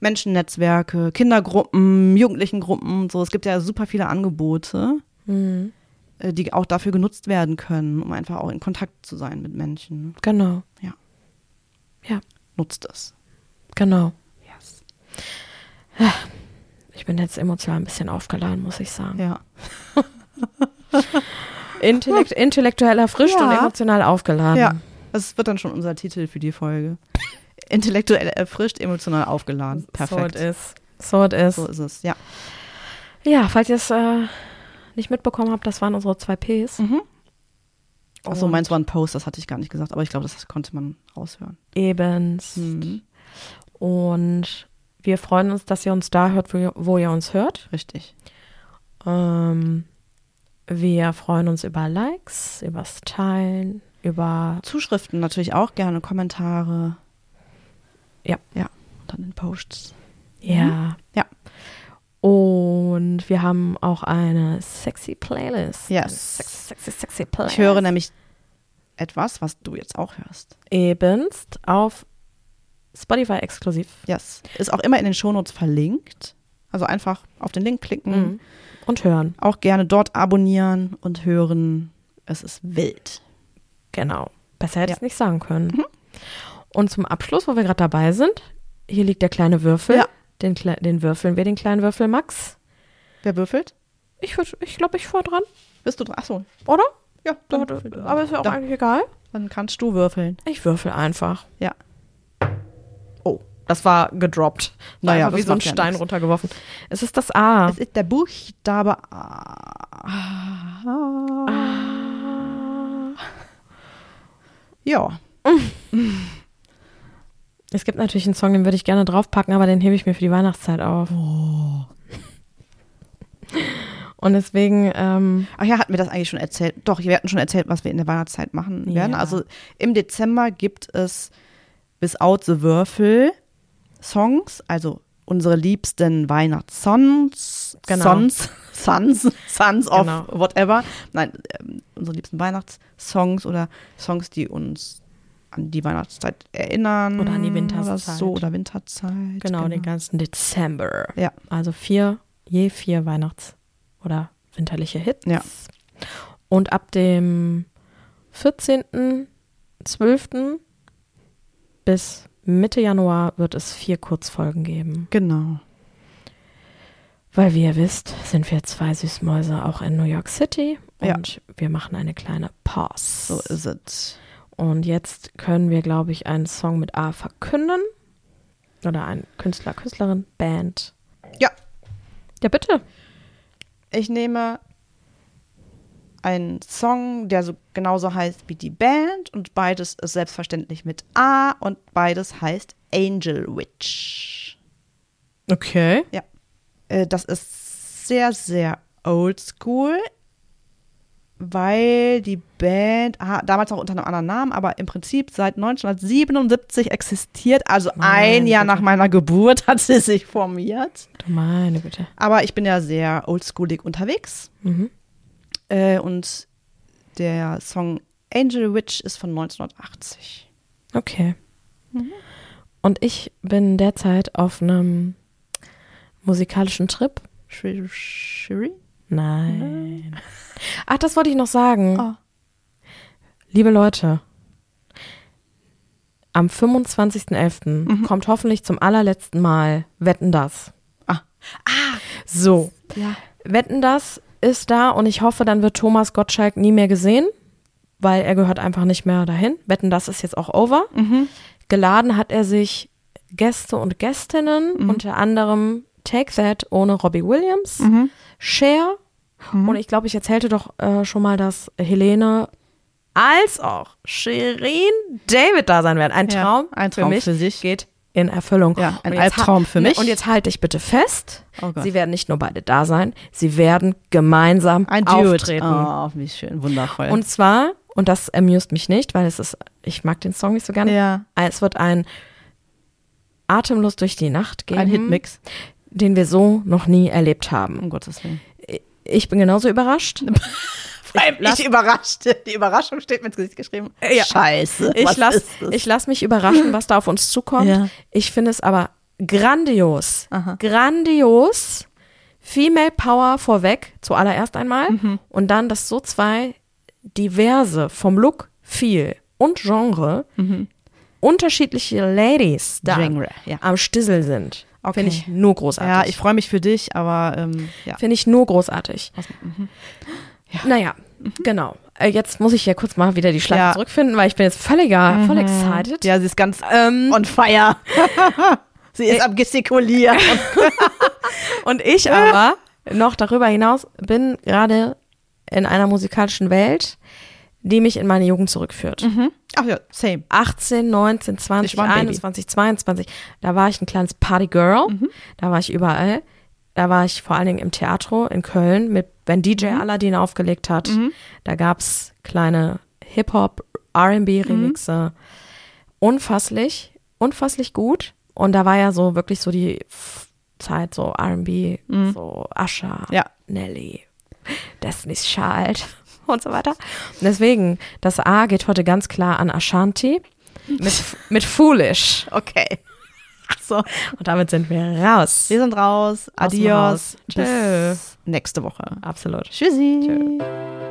Menschennetzwerke, Kindergruppen, Jugendlichengruppen, so. Es gibt ja super viele Angebote, Mhm. äh, die auch dafür genutzt werden können, um einfach auch in Kontakt zu sein mit Menschen. Genau, Nutzt es. genau. Yes. Ich bin jetzt emotional ein bisschen aufgeladen, muss ich sagen. Ja. Intellekt, intellektuell erfrischt Ja. und emotional aufgeladen. Ja. Das wird dann schon unser Titel für die Folge. Intellektuell erfrischt, emotional aufgeladen. Perfekt. So it is. So it is. So ist es, ja. Ja, falls ihr es äh, nicht mitbekommen habt, das waren unsere zwei Ps. Mhm. Achso, meins war ein Post, das hatte ich gar nicht gesagt, aber ich glaube, das konnte man raushören. Ebenst. Mhm. Und wir freuen uns, dass ihr uns da hört, wo ihr, wo ihr uns hört. Richtig. Ähm, wir freuen uns über Likes, übers Teilen, über Zuschriften natürlich auch gerne, Kommentare. Ja. Ja, und dann in Posts. ja. Ja. Und wir haben auch eine sexy Playlist. Yes. Sexy, sexy, sexy Playlist. Ich höre nämlich etwas, was du jetzt auch hörst. ebenst auf Spotify exklusiv. Yes. Ist auch immer in den Shownotes verlinkt. Also einfach auf den Link klicken. Mhm. Und hören. Auch gerne dort abonnieren und hören. Es ist wild. Genau. Besser hätte ich Ja. es nicht sagen können. Mhm. Und zum Abschluss, wo wir gerade dabei sind, hier liegt der kleine Würfel. Ja. Den, Kle- den würfeln wir, den kleinen Würfel Max. Wer würfelt? Ich, würd- ich glaube, ich vor dran, Bist du dran? Achso. oder? Ja, Da, dann, da, du. aber ist ja auch dann, eigentlich egal. dann kannst du würfeln. Ich würfel einfach. Ja. Oh, das war gedroppt. War Naja, einfach wie so ein ja Stein nichts. runtergeworfen. Es ist das A. Es ist der Buchstabe A. Ah. Ja. Es gibt natürlich einen Song, den würde ich gerne draufpacken, aber den hebe ich mir für die Weihnachtszeit auf. Oh. Und deswegen, ähm, Ach ja, hatten wir das eigentlich schon erzählt? Doch, wir hatten schon erzählt, was wir in der Weihnachtszeit machen werden. Ja. Also im Dezember gibt es Without the Würfel Songs, also unsere liebsten Weihnachtssongs, Genau. Sons, Sons, Sons of Genau. whatever. Nein, ähm, unsere liebsten Weihnachtssongs oder Songs, die uns an die Weihnachtszeit erinnern. Oder an die Oder Winterszeit. so, oder Winterzeit. genau, den ganzen Dezember. Ja. Also vier, je vier Weihnachts- oder winterliche Hits. Ja. Und ab dem 14.12. bis Mitte Januar wird es vier Kurzfolgen geben. Genau. Weil wie ihr wisst, sind wir zwei Süßmäuse auch in New York City Ja. und wir machen eine kleine Pause. So ist es. Und jetzt können wir, glaube ich, einen Song mit A verkünden. Oder ein Künstler, Künstlerin, Band. Ja. Ja, bitte. Ich nehme einen Song, der so genauso heißt wie die Band und beides ist selbstverständlich mit A und beides heißt Angel Witch. Okay. Äh, das ist sehr, sehr oldschool, weil die Band ah, damals noch unter einem anderen Namen, aber im Prinzip seit 1977 existiert. Also ein Meine Jahr Güte. nach meiner Geburt hat sie sich formiert. Du meine Güte. Aber ich bin ja sehr oldschoolig unterwegs. Mhm. Äh, und der Song Angel Witch ist von 1980. Okay. Mhm. Und ich bin derzeit auf einem musikalischen Trip. Shiri? Nein. Ach, das wollte ich noch sagen. Ah. Liebe Leute, am 25.11. Mhm. kommt hoffentlich zum allerletzten Mal Wetten das. Ah. So, Ja. Wetten das ist da und ich hoffe, dann wird Thomas Gottschalk nie mehr gesehen, weil er gehört einfach nicht mehr dahin. Wetten das ist jetzt auch over. Mhm. Geladen hat er sich Gäste und Gästinnen, Mhm. unter anderem Take That ohne Robbie Williams, Mhm. Cher und ich glaube, ich erzählte doch äh, schon mal, dass Helene als auch Shirin David da sein werden. Ein Ja, Traum, ein Traum für mich für sich. geht in Erfüllung. Ja, ein Albtraum für mich. Und jetzt halte dich bitte fest. Oh sie werden nicht nur beide da sein, sie werden gemeinsam Ein auftreten. Oh, wie schön, wundervoll. Und zwar, und das amüst mich nicht, weil es ist, ich mag den Song nicht so gerne. ja, Es wird ein Atemlos durch die Nacht geben, ein Hitmix, den wir so noch nie erlebt haben. um Gottes Willen. Ich bin genauso überrascht. Ich, überrascht. Die Überraschung steht mir ins Gesicht geschrieben. Ja. Scheiße. Ich lasse ich lass mich überraschen, was da auf uns zukommt. Ja. Ich finde es aber grandios. Aha. Grandios. Female Power vorweg, zuallererst einmal. Mhm. Und dann, dass so zwei diverse, vom Look viel und Genre, unterschiedliche Ladies da Mhm. Genre, ja. am Stissel sind. Okay. Finde ich nur großartig. Ja, ich freue mich für dich, aber ähm, ja. Finde ich nur großartig. mhm. Naja, genau. Äh, Jetzt muss ich ja kurz mal wieder die Schleife Ja. Mhm. zurückfinden, weil ich bin jetzt völliger, voll excited. Ja, sie ist ganz Ähm, on fire. sie ist am gestikulieren. Und ich aber noch darüber hinaus bin gerade in einer musikalischen Welt, die mich in meine Jugend zurückführt. Ach ja, same. 18, 19, 20, Ich war ein Baby. 21, 22, da war ich ein kleines Partygirl, da war ich überall. Da war ich vor allen Dingen im Theater in Köln, mit, wenn DJ Aladdin aufgelegt hat. Da gab's kleine Hip-Hop, R&B-Remixe. Unfasslich, unfasslich gut. Und da war ja so wirklich so die Zeit, so R&B, so Usher, Ja. Nelly, Destiny's Child und so weiter. Und deswegen, das A geht heute ganz klar an Ashanti mit, mit Foolish. Okay. So, Und damit sind wir raus. wir sind raus. Adios. Tschö. Bis nächste Woche. Absolut. Tschüssi. Tschö.